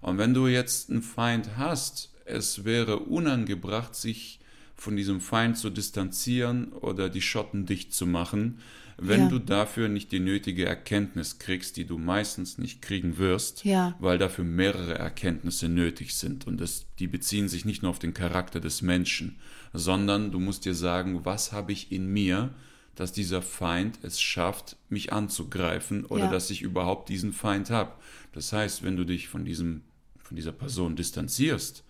Und wenn du jetzt einen Feind hast, es wäre unangebracht, sich von diesem Feind zu distanzieren oder die Schotten dicht zu machen, wenn Ja. du dafür nicht die nötige Erkenntnis kriegst, die du meistens nicht kriegen wirst, Ja. weil dafür mehrere Erkenntnisse nötig sind. Und das, die beziehen sich nicht nur auf den Charakter des Menschen, sondern du musst dir sagen, was habe ich in mir, dass dieser Feind es schafft, mich anzugreifen oder Ja. dass ich überhaupt diesen Feind habe. Das heißt, wenn du dich von, diesem, von dieser Person distanzierst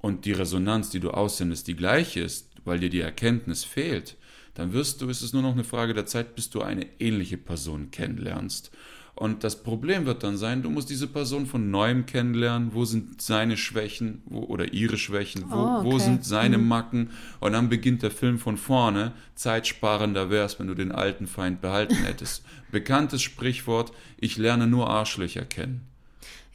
und die Resonanz, die du aussendest, die gleiche ist, weil dir die Erkenntnis fehlt, dann wirst du, ist es nur noch eine Frage der Zeit, bis du eine ähnliche Person kennenlernst. Und das Problem wird dann sein, du musst diese Person von neuem kennenlernen. Wo sind seine Schwächen wo, oder ihre Schwächen? Wo, Oh, wo okay. sind seine Macken? Und dann beginnt der Film von vorne. Zeitsparender wär's, wenn du den alten Feind behalten hättest. Bekanntes Sprichwort, ich lerne nur Arschlöcher kennen.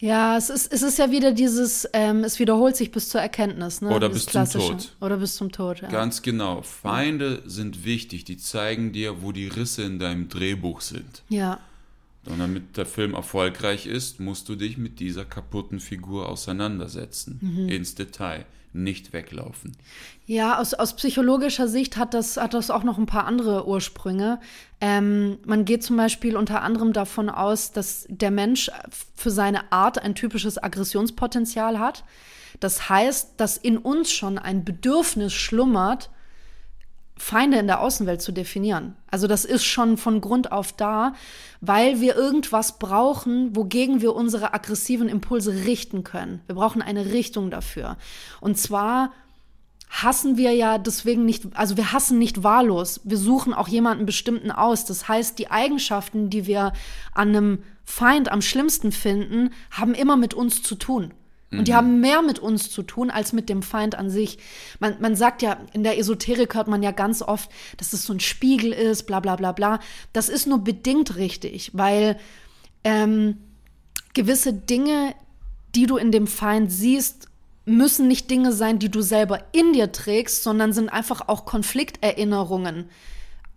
Ja, es ist, es ist ja wieder dieses, ähm, es wiederholt sich bis zur Erkenntnis, ne? Oder Dieses bis zum. Tod. Oder bis zum Tod, ja. Ganz genau. Feinde sind wichtig. Die zeigen dir, wo die Risse in deinem Drehbuch sind. Ja, Und damit der Film erfolgreich ist, musst du dich mit dieser kaputten Figur auseinandersetzen. Mhm. Ins Detail. Nicht weglaufen. Ja, aus, aus psychologischer Sicht hat das, hat das auch noch ein paar andere Ursprünge. Ähm, man geht zum Beispiel unter anderem davon aus, dass der Mensch für seine Art ein typisches Aggressionspotenzial hat. Das heißt, dass in uns schon ein Bedürfnis schlummert, Feinde in der Außenwelt zu definieren. Also das ist schon von Grund auf da, weil wir irgendwas brauchen, wogegen wir unsere aggressiven Impulse richten können. Wir brauchen eine Richtung dafür. Und zwar hassen wir ja deswegen nicht, also wir hassen nicht wahllos. Wir suchen auch jemanden bestimmten aus. Das heißt, die Eigenschaften, die wir an einem Feind am schlimmsten finden, haben immer mit uns zu tun. Und die haben mehr mit uns zu tun als mit dem Feind an sich. Man, man sagt ja, in der Esoterik hört man ja ganz oft, dass es so ein Spiegel ist, bla bla bla bla. Das ist nur bedingt richtig, weil ähm, gewisse Dinge, die du in dem Feind siehst, müssen nicht Dinge sein, die du selber in dir trägst, sondern sind einfach auch Konflikterinnerungen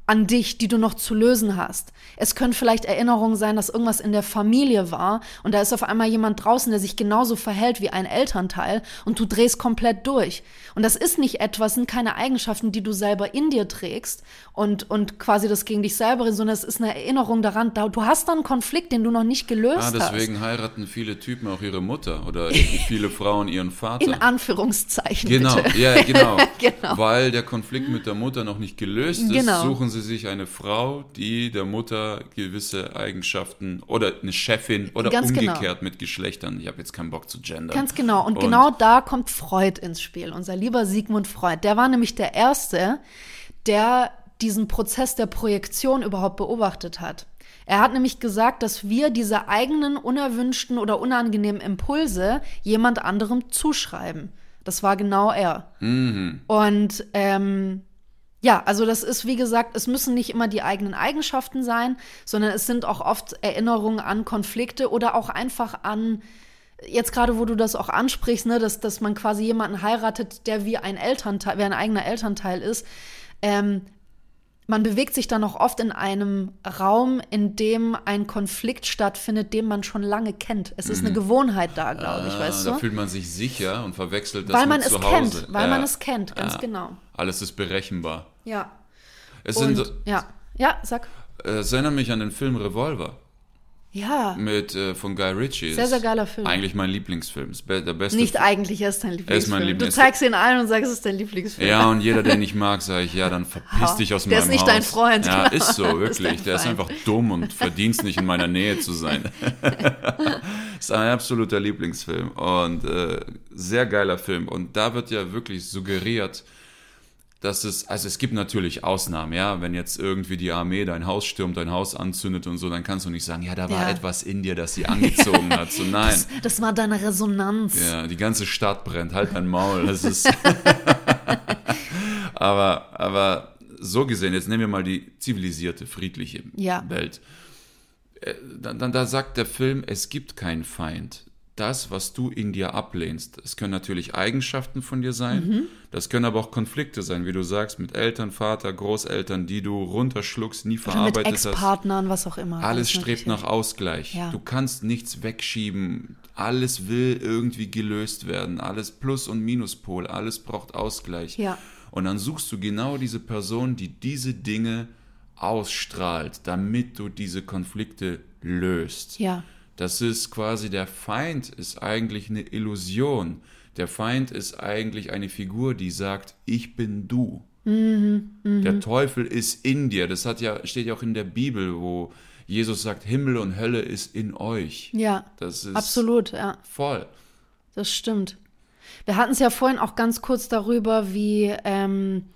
an dich, die du noch zu lösen hast. Es können vielleicht Erinnerungen sein, dass irgendwas in der Familie war und da ist auf einmal jemand draußen, der sich genauso verhält wie ein Elternteil und du drehst komplett durch. Und das ist nicht etwas, sind keine Eigenschaften, die du selber in dir trägst und, und quasi das gegen dich selber, sondern es ist eine Erinnerung daran, da, du hast da einen Konflikt, den du noch nicht gelöst Ah, hast. deswegen heiraten viele Typen auch ihre Mutter oder viele Frauen ihren Vater. In Anführungszeichen. Genau, bitte. ja, genau. Genau. Weil der Konflikt mit der Mutter noch nicht gelöst ist, Genau. suchen sie sich eine Frau, die der Mutter gewisse Eigenschaften oder eine Chefin oder Ganz genau. umgekehrt mit Geschlechtern. Ich habe jetzt keinen Bock zu gendern. Ganz genau. Und, genau da kommt Freud ins Spiel, unser lieber Sigmund Freud. Der war nämlich der Erste, der diesen Prozess der Projektion überhaupt beobachtet hat. Er hat nämlich gesagt, dass wir diese eigenen unerwünschten oder unangenehmen Impulse jemand anderem zuschreiben. Das war genau er. Und ähm, ja, also das ist, wie gesagt, es müssen nicht immer die eigenen Eigenschaften sein, sondern es sind auch oft Erinnerungen an Konflikte oder auch einfach an, jetzt gerade wo du das auch ansprichst, ne, dass, dass man quasi jemanden heiratet, der wie ein Elternteil, wie ein eigener Elternteil ist. Ähm, man bewegt sich dann auch oft in einem Raum, in dem ein Konflikt stattfindet, den man schon lange kennt. Es ist eine Gewohnheit da, glaube ich, Ah, weißt da du? fühlt man sich sicher und verwechselt das Weil man mit es zu Hause. kennt, weil man es kennt, ganz Ja. genau. Alles ist berechenbar. Ja. Es, Und, sind, ja. Ja, sag. es erinnert mich an den Film Revolver Ja. mit, äh, von Guy Ritchie. Sehr, Ist sehr geiler Film. Eigentlich mein Lieblingsfilm. Ist be- der beste Nicht Film. eigentlich, er ist dein Lieblingsfilm. Er ist mein Du Lieblings- zeigst ihn allen und sagst, es ist dein Lieblingsfilm. Ja, und jeder, den ich mag, sage ich, ja, dann verpiss dich aus der meinem ist nicht Haus. dein Freund, Ja, genau. ist so, ist wirklich. dein der ist einfach dumm und verdient nicht in meiner Nähe zu sein. ist ein absoluter Lieblingsfilm und äh, sehr geiler Film. Und da wird ja wirklich suggeriert, dass es, also es gibt natürlich Ausnahmen, ja, wenn jetzt irgendwie die Armee dein Haus stürmt, dein Haus anzündet und so, dann kannst du nicht sagen, ja, da war Ja. etwas in dir, das sie angezogen hat. So, nein. Das, das war deine Resonanz. Ja, die ganze Stadt brennt, halt dein Maul. Das ist. aber, aber so gesehen, jetzt nehmen wir mal die zivilisierte, friedliche Ja. Welt. Äh, Dann, dann da sagt der Film, es gibt keinen Feind. Das, was du in dir ablehnst, es können natürlich Eigenschaften von dir sein, Mhm. das können aber auch Konflikte sein, wie du sagst, mit Eltern, Vater, Großeltern, die du runterschluckst, nie Oder mit verarbeitet hast. Ex-Partnern, was auch immer. Alles strebt nach Ausgleich. Ja. Du kannst nichts wegschieben. Alles will irgendwie gelöst werden. Alles Plus- und Minuspol. Alles braucht Ausgleich. Ja. Und dann suchst du genau diese Person, die diese Dinge ausstrahlt, damit du diese Konflikte löst. Ja. Das ist quasi der Feind ist eigentlich eine Illusion. Der Feind ist eigentlich eine Figur, die sagt, ich bin du. Der Teufel ist in dir. Das hat ja, steht ja auch in der Bibel, wo Jesus sagt, Himmel und Hölle ist in euch. Ja. Das ist Absolut, ja. voll. Das stimmt. Wir hatten es ja vorhin auch ganz kurz darüber, wie ähm,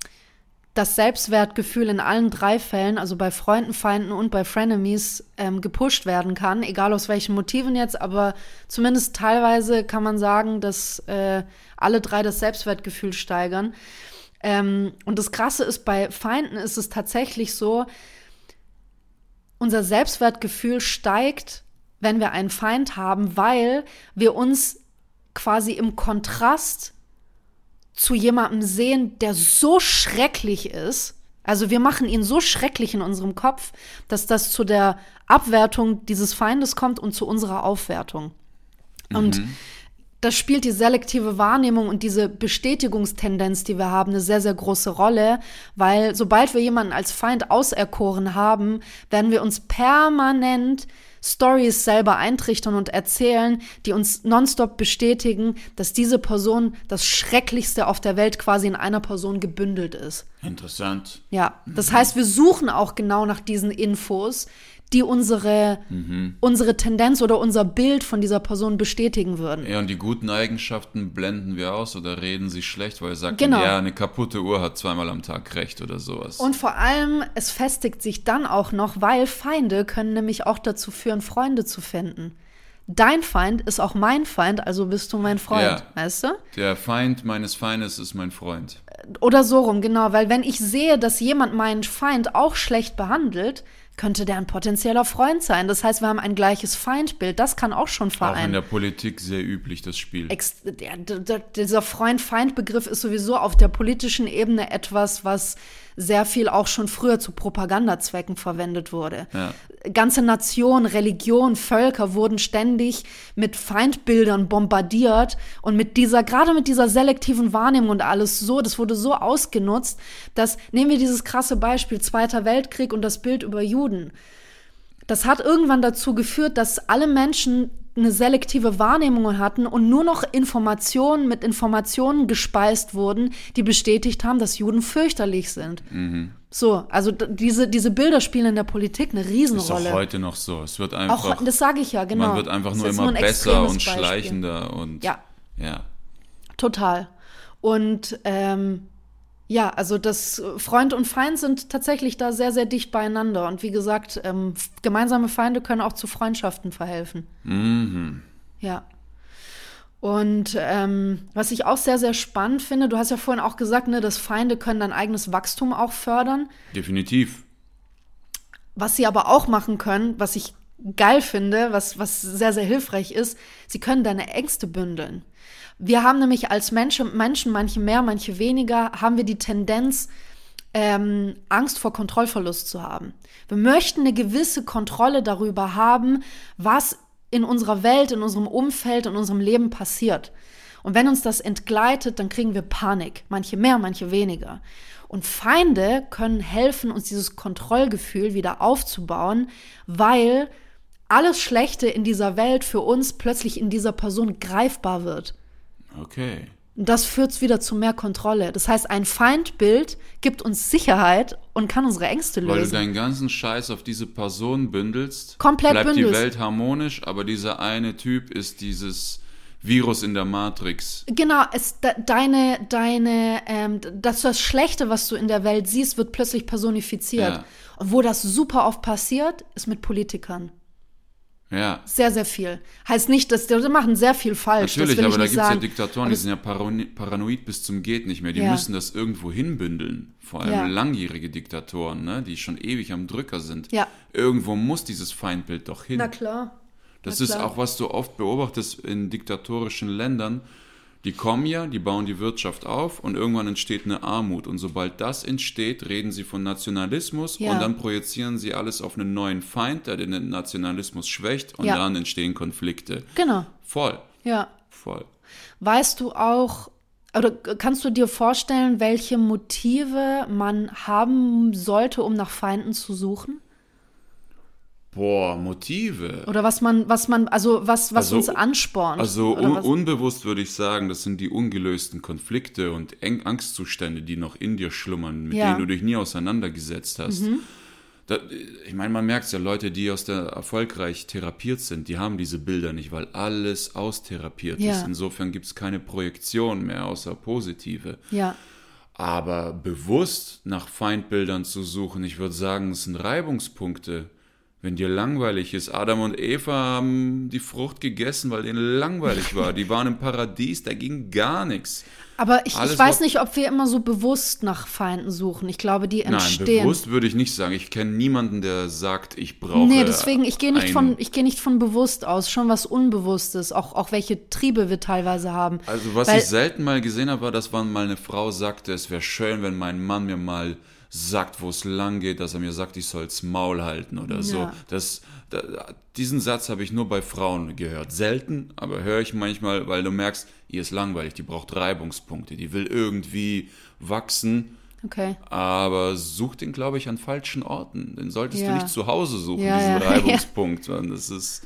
das Selbstwertgefühl in allen drei Fällen, also bei Freunden, Feinden und bei Frenemies, ähm, gepusht werden kann, egal aus welchen Motiven jetzt, aber zumindest teilweise kann man sagen, dass äh, alle drei das Selbstwertgefühl steigern. Ähm, und das Krasse ist, bei Feinden ist es tatsächlich so, unser Selbstwertgefühl steigt, wenn wir einen Feind haben, weil wir uns quasi im Kontrast zu jemandem sehen, der so schrecklich ist. Also wir machen ihn so schrecklich in unserem Kopf, dass das zu der Abwertung dieses Feindes kommt und zu unserer Aufwertung. Und das spielt die selektive Wahrnehmung und diese Bestätigungstendenz, die wir haben, eine sehr, sehr große Rolle, weil sobald wir jemanden als Feind auserkoren haben, werden wir uns permanent Stories selber eintrichtern und erzählen, die uns nonstop bestätigen, dass diese Person das Schrecklichste auf der Welt quasi in einer Person gebündelt ist. Interessant. Ja, das heißt, wir suchen auch genau nach diesen Infos, die unsere, unsere Tendenz oder unser Bild von dieser Person bestätigen würden. Ja, und die guten Eigenschaften blenden wir aus oder reden sie schlecht, weil sagt, Genau. ja, eine kaputte Uhr hat zweimal am Tag recht oder sowas. Und vor allem, es festigt sich dann auch noch, weil Feinde können nämlich auch dazu führen, Freunde zu finden. dein Feind ist auch mein Feind, also bist du mein Freund, Ja. weißt du? Der Feind meines Feindes ist mein Freund. Oder so rum, genau, weil wenn ich sehe, dass jemand meinen Feind auch schlecht behandelt, könnte der ein potenzieller Freund sein. Das heißt, wir haben ein gleiches Feindbild. Das kann auch schon Auch in vereinen. der Politik sehr üblich, das Spiel. Ex der, der, dieser Freund-Feind-Begriff ist sowieso auf der politischen Ebene etwas, was sehr viel auch schon früher zu Propagandazwecken verwendet wurde. Ja. Ganze Nationen, Religionen, Völker wurden ständig mit Feindbildern bombardiert und mit dieser, gerade mit dieser selektiven Wahrnehmung und alles so, das wurde so ausgenutzt, dass, nehmen wir dieses krasse Beispiel, Zweiter Weltkrieg und das Bild über Juden. Das hat irgendwann dazu geführt, dass alle Menschen eine selektive Wahrnehmung hatten und nur noch Informationen mit Informationen gespeist wurden, die bestätigt haben, dass Juden fürchterlich sind. So, also diese, diese Bilder spielen in der Politik eine Ist auch Riesenrolle. heute noch so. Es wird Auch einfach, das sage ich ja, genau. man wird einfach nur immer ein besser und Beispiel. schleichender und Ja. ja. Total. Und ähm, ja, also das Freund und Feind sind tatsächlich da sehr, sehr dicht beieinander. Und wie gesagt, ähm, gemeinsame Feinde können auch zu Freundschaften verhelfen. Mhm. Ja. Und ähm, was ich auch sehr, sehr spannend finde, du hast ja vorhin auch gesagt, ne, dass Feinde können dein eigenes Wachstum auch fördern. Definitiv. Was sie aber auch machen können, was ich geil finde, was, was sehr, sehr hilfreich ist, sie können deine Ängste bündeln. Wir haben nämlich als Menschen, Menschen, manche mehr, manche weniger, haben wir die Tendenz, ähm, Angst vor Kontrollverlust zu haben. Wir möchten eine gewisse Kontrolle darüber haben, was in unserer Welt, in unserem Umfeld, in unserem Leben passiert. Und wenn uns das entgleitet, dann kriegen wir Panik. Manche mehr, manche weniger. Und Feinde können helfen, uns dieses Kontrollgefühl wieder aufzubauen, weil alles Schlechte in dieser Welt für uns plötzlich in dieser Person greifbar wird. Okay. Das führt wieder zu mehr Kontrolle. Das heißt, ein Feindbild gibt uns Sicherheit und kann unsere Ängste Weil du lösen. deinen ganzen Scheiß auf diese Person bündelst, Komplett bleibt bündelst. die Welt harmonisch, aber dieser eine Typ ist dieses Virus in der Matrix. Genau, es, de, deine, deine, ähm, das, das Schlechte, was du in der Welt siehst, wird plötzlich personifiziert. Ja. Und wo das super oft passiert, ist mit Politikern. Ja. Sehr, sehr viel. Heißt nicht, dass die machen sehr viel falsch. Natürlich, aber da gibt es ja. Diktatoren, Aber die sind ja parano paranoid bis zum geht nicht mehr. Die Ja. müssen das irgendwo hinbündeln. Vor allem Ja. langjährige Diktatoren, ne, die schon ewig am Drücker sind. Ja. Irgendwo muss dieses Feindbild doch hin. Na klar. Das Na ist klar. auch, was du oft beobachtest in diktatorischen Ländern. Die kommen ja, die bauen die Wirtschaft auf und irgendwann entsteht eine Armut. Und sobald das entsteht, reden sie von Nationalismus Ja. und dann projizieren sie alles auf einen neuen Feind, der den Nationalismus schwächt und Ja. dann entstehen Konflikte. Genau. Voll, Ja. voll. Weißt du auch, oder kannst du dir vorstellen, welche Motive man haben sollte, um nach Feinden zu suchen? Boah, Motive. Oder was man, was man, also was, was Also- uns anspornt? Also un unbewusst würde ich sagen, das sind die ungelösten Konflikte und Eng Angstzustände, die noch in dir schlummern, mit Ja. Mhm. denen du dich nie auseinandergesetzt hast. Da, ich meine, man merkt ja, Leute, die aus der erfolgreich therapiert sind, die haben diese Bilder nicht, weil alles austherapiert Ja. ist. Insofern gibt es keine Projektion mehr außer positive. ja, Aber bewusst nach Feindbildern zu suchen, ich würde sagen, es sind Reibungspunkte. Wenn dir langweilig ist, Adam und Eva haben die Frucht gegessen, weil denen langweilig war. Die waren im Paradies, da ging gar nichts. aber ich, ich weiß nicht, ob wir immer so bewusst nach Feinden suchen. Ich glaube, die Nein, entstehen. bewusst würde ich nicht sagen. Ich kenne niemanden, der sagt, ich brauche. Nee, deswegen, ich gehe nicht von, ich gehe nicht von bewusst aus, schon was Unbewusstes, auch, auch welche Triebe wir teilweise haben. Also was Weil- ich selten mal gesehen habe, war, dass man mal eine Frau sagte, es wäre schön, wenn mein Mann mir mal sagt, wo es lang geht, dass er mir sagt, ich soll's Maul halten oder so. Ja. Das, da, diesen Satz habe ich nur bei Frauen gehört. Selten, aber höre ich manchmal, weil du merkst, ihr ist langweilig, die braucht Reibungspunkte, die will irgendwie wachsen, Okay. aber sucht den, glaube ich, an falschen Orten. Den solltest du Ja. nicht zu Hause suchen, Ja, diesen. Reibungspunkt. Das ist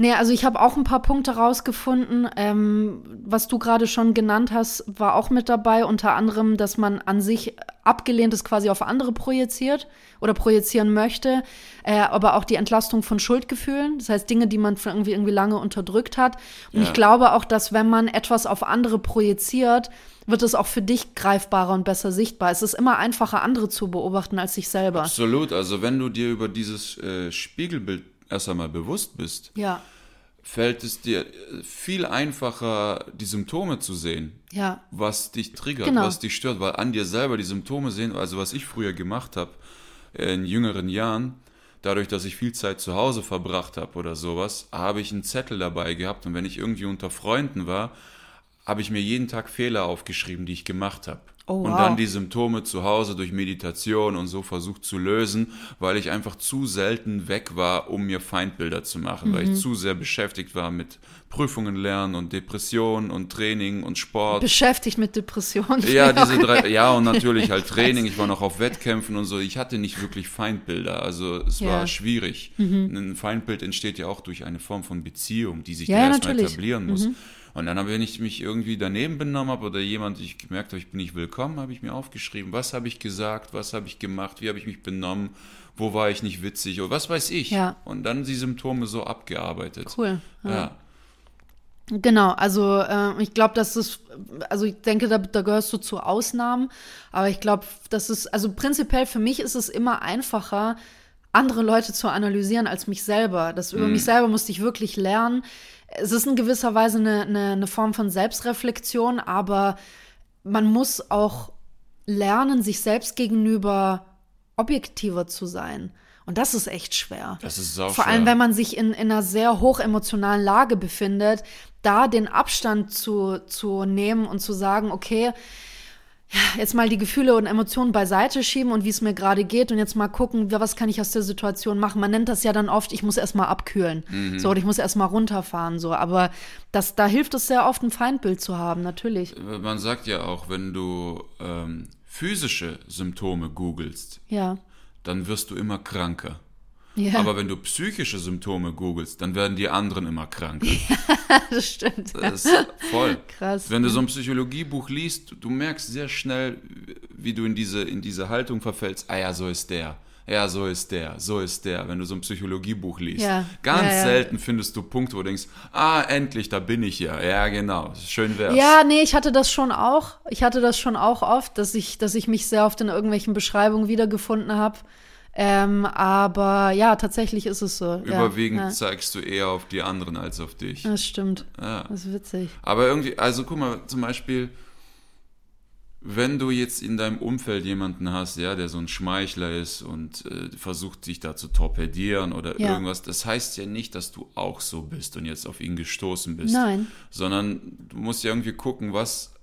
Nee, also ich habe auch ein paar Punkte rausgefunden. Ähm, was du gerade schon genannt hast, war auch mit dabei. Unter anderem, dass man an sich abgelehntes quasi auf andere projiziert oder projizieren möchte. Äh, aber auch die Entlastung von Schuldgefühlen. Das heißt, Dinge, die man irgendwie, irgendwie lange unterdrückt hat. Und Ja. ich glaube auch, dass wenn man etwas auf andere projiziert, wird es auch für dich greifbarer und besser sichtbar. Es ist immer einfacher, andere zu beobachten als sich selber. absolut. Also wenn du dir über dieses äh, Spiegelbild erst einmal bewusst bist, Ja, fällt es dir viel einfacher, die Symptome zu sehen. Ja. Was dich triggert, Genau. was dich stört, weil an dir selber die Symptome sehen, also was ich früher gemacht habe, in jüngeren Jahren, dadurch, dass ich viel Zeit zu Hause verbracht habe oder sowas, habe ich einen Zettel dabei gehabt und wenn ich irgendwie unter Freunden war, habe ich mir jeden Tag Fehler aufgeschrieben, die ich gemacht habe. Oh, und wow. dann die Symptome zu Hause durch Meditation und so versucht zu lösen, weil ich einfach zu selten weg war, um mir Feindbilder zu machen, weil ich Mhm. zu sehr beschäftigt war mit Prüfungen lernen und Depressionen und Training und Sport. Beschäftigt mit Depressionen. Ja, diese drei, ja, und natürlich halt Training. Ich war noch auf Wettkämpfen und so. Ich hatte nicht wirklich Feindbilder. Also es Ja. Mhm. war schwierig. Ein Feindbild entsteht ja auch durch eine Form von Beziehung, die sich Ja, erstmal. Mhm. etablieren muss. Und dann, wenn ich mich irgendwie daneben benommen habe oder jemand, ich gemerkt habe, ich bin nicht willkommen, habe ich mir aufgeschrieben, was habe ich gesagt, was habe ich gemacht, wie habe ich mich benommen, wo war ich nicht witzig oder was weiß ich. Ja. Und dann die Symptome so abgearbeitet. Cool. Ja. Genau, also äh, ich glaube, dass es, also ich denke, da, da gehörst du zu Ausnahmen, aber ich glaube, das ist, also prinzipiell für mich ist es immer einfacher, andere Leute zu analysieren als mich selber. Das über mich selber musste ich wirklich lernen. Es ist in gewisser Weise eine, eine, eine Form von Selbstreflexion, aber man muss auch lernen, sich selbst gegenüber objektiver zu sein. Und das ist echt schwer. Das ist sau Vor allem, schwer. wenn man sich in, in einer sehr hochemotionalen Lage befindet, da den Abstand zu, zu nehmen und zu sagen, okay, jetzt mal die Gefühle und Emotionen beiseite schieben und wie es mir gerade geht und jetzt mal gucken, was kann ich aus der Situation machen. Man nennt das ja dann oft, ich muss erstmal abkühlen. Mhm. So, oder ich muss erstmal runterfahren. So, aber das, da hilft es sehr oft, ein Feindbild zu haben, natürlich. Man sagt ja auch, wenn du ähm, physische Symptome googelst, Ja. dann wirst du immer kranker. Ja, Aber wenn du psychische Symptome googelst, dann werden die anderen immer kranker. das stimmt. Das ist voll. Krass. Wenn du so ein Psychologiebuch liest, du merkst sehr schnell, wie du in diese, in diese Haltung verfällst. Ah ja, so ist der. Ja, so ist der. So ist der. Wenn du so ein Psychologiebuch liest. Ja. Ganz Ja, ja. selten findest du Punkte, wo du denkst, ah, endlich, da bin ich ja. Ja, genau. Schön wär's. Ja, nee, ich hatte das schon auch. Ich hatte das schon auch oft, dass ich, dass ich mich sehr oft in irgendwelchen Beschreibungen wiedergefunden habe. Ähm, aber ja, tatsächlich ist es so. Überwiegend Ja, zeigst du eher auf die anderen als auf dich. Das stimmt. Ja. Das ist witzig. Aber irgendwie, also guck mal, zum Beispiel, wenn du jetzt in deinem Umfeld jemanden hast, ja, der so ein Schmeichler ist und äh, versucht, sich da zu torpedieren oder Ja. irgendwas, das heißt ja nicht, dass du auch so bist und jetzt auf ihn gestoßen bist. Nein. Sondern du musst ja irgendwie gucken, was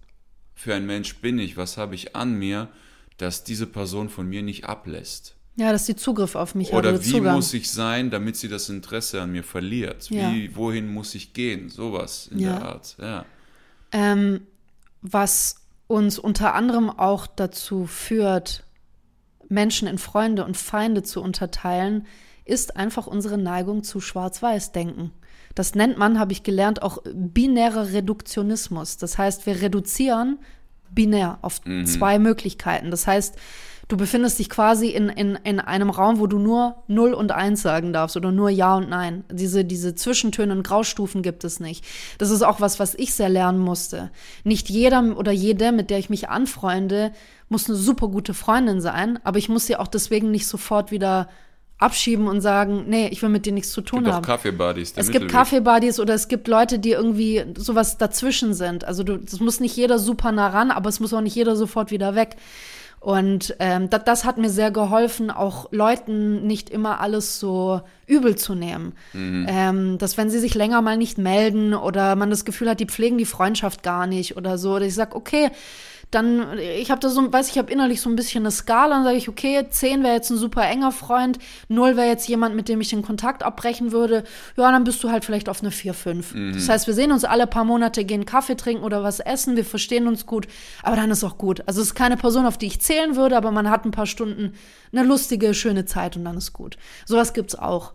für ein Mensch bin ich, was habe ich an mir, dass diese Person von mir nicht ablässt. Ja, dass sie Zugriff auf mich hat Oder oder wie Zugang. muss ich sein, damit sie das Interesse an mir verliert? Ja. Wie, wohin muss ich gehen? Sowas in Ja. der Art. Ja. Ähm, was uns unter anderem auch dazu führt, Menschen in Freunde und Feinde zu unterteilen, ist einfach unsere Neigung zu Schwarz-Weiß-Denken. Das nennt man, habe ich gelernt, auch binärer Reduktionismus. Das heißt, wir reduzieren binär auf zwei Möglichkeiten. Das heißt, du befindest dich quasi in, in, in einem Raum, wo du nur 0 und 1 sagen darfst oder nur Ja und Nein. Diese, diese Zwischentöne und Graustufen gibt es nicht. Das ist auch was, was ich sehr lernen musste. Nicht jeder oder jede, mit der ich mich anfreunde, muss eine super gute Freundin sein, aber ich muss sie auch deswegen nicht sofort wieder abschieben und sagen, nee, ich will mit dir nichts zu tun gibt auch haben. Kaffeebuddies. der Es gibt. Kaffeebuddies oder es gibt Leute, die irgendwie sowas dazwischen sind. Also du, das muss nicht jeder super nah ran, aber es muss auch nicht jeder sofort wieder weg. Und ähm, das, das hat mir sehr geholfen, auch Leuten nicht immer alles so übel zu nehmen. Ähm, dass wenn sie sich länger mal nicht melden oder man das Gefühl hat, die pflegen die Freundschaft gar nicht oder so, dass ich sage, okay, dann, ich habe da so, weiß ich, habe innerlich so ein bisschen eine Skala, dann sage ich, okay, 10 wäre jetzt ein super enger Freund, 0 wäre jetzt jemand, mit dem ich den Kontakt abbrechen würde, ja, dann bist du halt vielleicht auf eine 4, 5. Das heißt, wir sehen uns alle paar Monate, gehen Kaffee trinken oder was essen, wir verstehen uns gut, aber dann ist auch gut. Also es ist keine Person, auf die ich zählen würde, aber man hat ein paar Stunden eine lustige, schöne Zeit und dann ist gut. Sowas gibt's auch.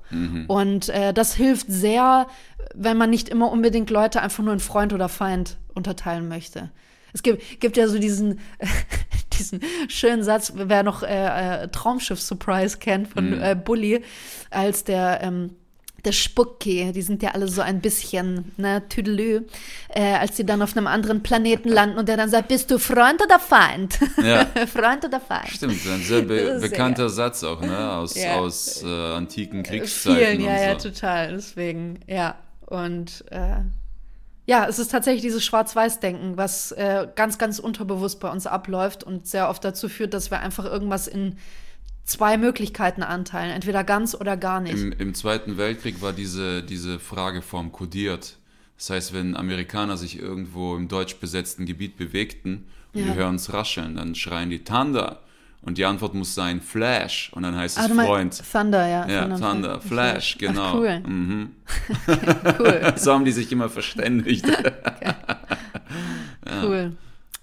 Und äh, das hilft sehr, wenn man nicht immer unbedingt Leute einfach nur in Freund oder Feind unterteilen möchte. Es gibt, gibt ja so diesen, diesen schönen Satz, wer noch äh, äh, Traumschiff Surprise kennt von äh, Bully, als der, ähm, der Spucki, die sind ja alle so ein bisschen, ne, Tüdelü, äh, als sie dann auf einem anderen Planeten landen und der dann sagt, bist du Freund oder Feind? Ja. Freund oder Feind? Stimmt, ein sehr, be Sehr. bekannter Satz auch, ne? Aus, Ja. aus äh, antiken Kriegszeiten Vielen, ja, ja, so. total. Deswegen, ja. Und äh, ja, es ist tatsächlich dieses Schwarz-Weiß-Denken, was äh, ganz, ganz unterbewusst bei uns abläuft und sehr oft dazu führt, dass wir einfach irgendwas in zwei Möglichkeiten anteilen, entweder ganz oder gar nicht. Im, Im Zweiten Weltkrieg war diese, diese Frageform kodiert. Das heißt, wenn Amerikaner sich irgendwo im deutsch besetzten Gebiet bewegten und Ja. wir hören es rascheln, dann schreien die Thunder. Und die Antwort muss sein Flash. Und dann heißt es Ah, Freund. Thunder, ja. Ja, und Thunder, Flash, genau. Ach, cool. Mhm. cool, So haben die sich immer verständigt. cool.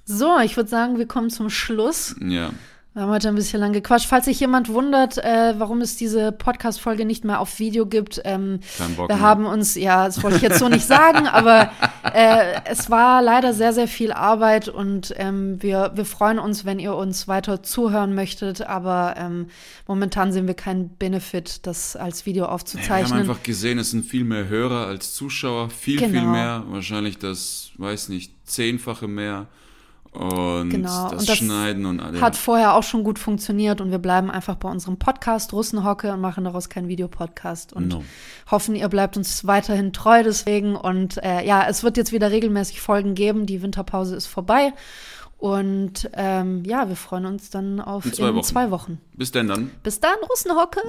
So, ich würde sagen, wir kommen zum Schluss. ja. Wir haben heute ein bisschen lang gequatscht. Falls sich jemand wundert, äh, warum es diese Podcast-Folge nicht mehr auf Video gibt, ähm, wir mehr. haben uns, ja, das wollte ich jetzt so nicht sagen, aber äh, es war leider sehr, sehr viel Arbeit und ähm, wir, wir freuen uns, wenn ihr uns weiter zuhören möchtet, aber ähm, momentan sehen wir keinen Benefit, das als Video Wir haben aufzuzeichnen. einfach gesehen, es sind viel mehr Hörer als Zuschauer, viel, viel Genau. mehr, wahrscheinlich das, weiß nicht, zehnfache mehr und genau. das, und das Schneiden und alles. Hat vorher auch schon gut funktioniert und wir bleiben einfach bei unserem Podcast Russenhocke und machen daraus keinen Videopodcast und no. hoffen, ihr bleibt uns weiterhin treu deswegen. Und äh, ja, es wird jetzt wieder regelmäßig Folgen geben. Die Winterpause ist vorbei. Und ähm, ja, wir freuen uns dann auf in zwei, in Wochen. zwei Wochen. Bis denn dann. Bis dann, Russenhocke.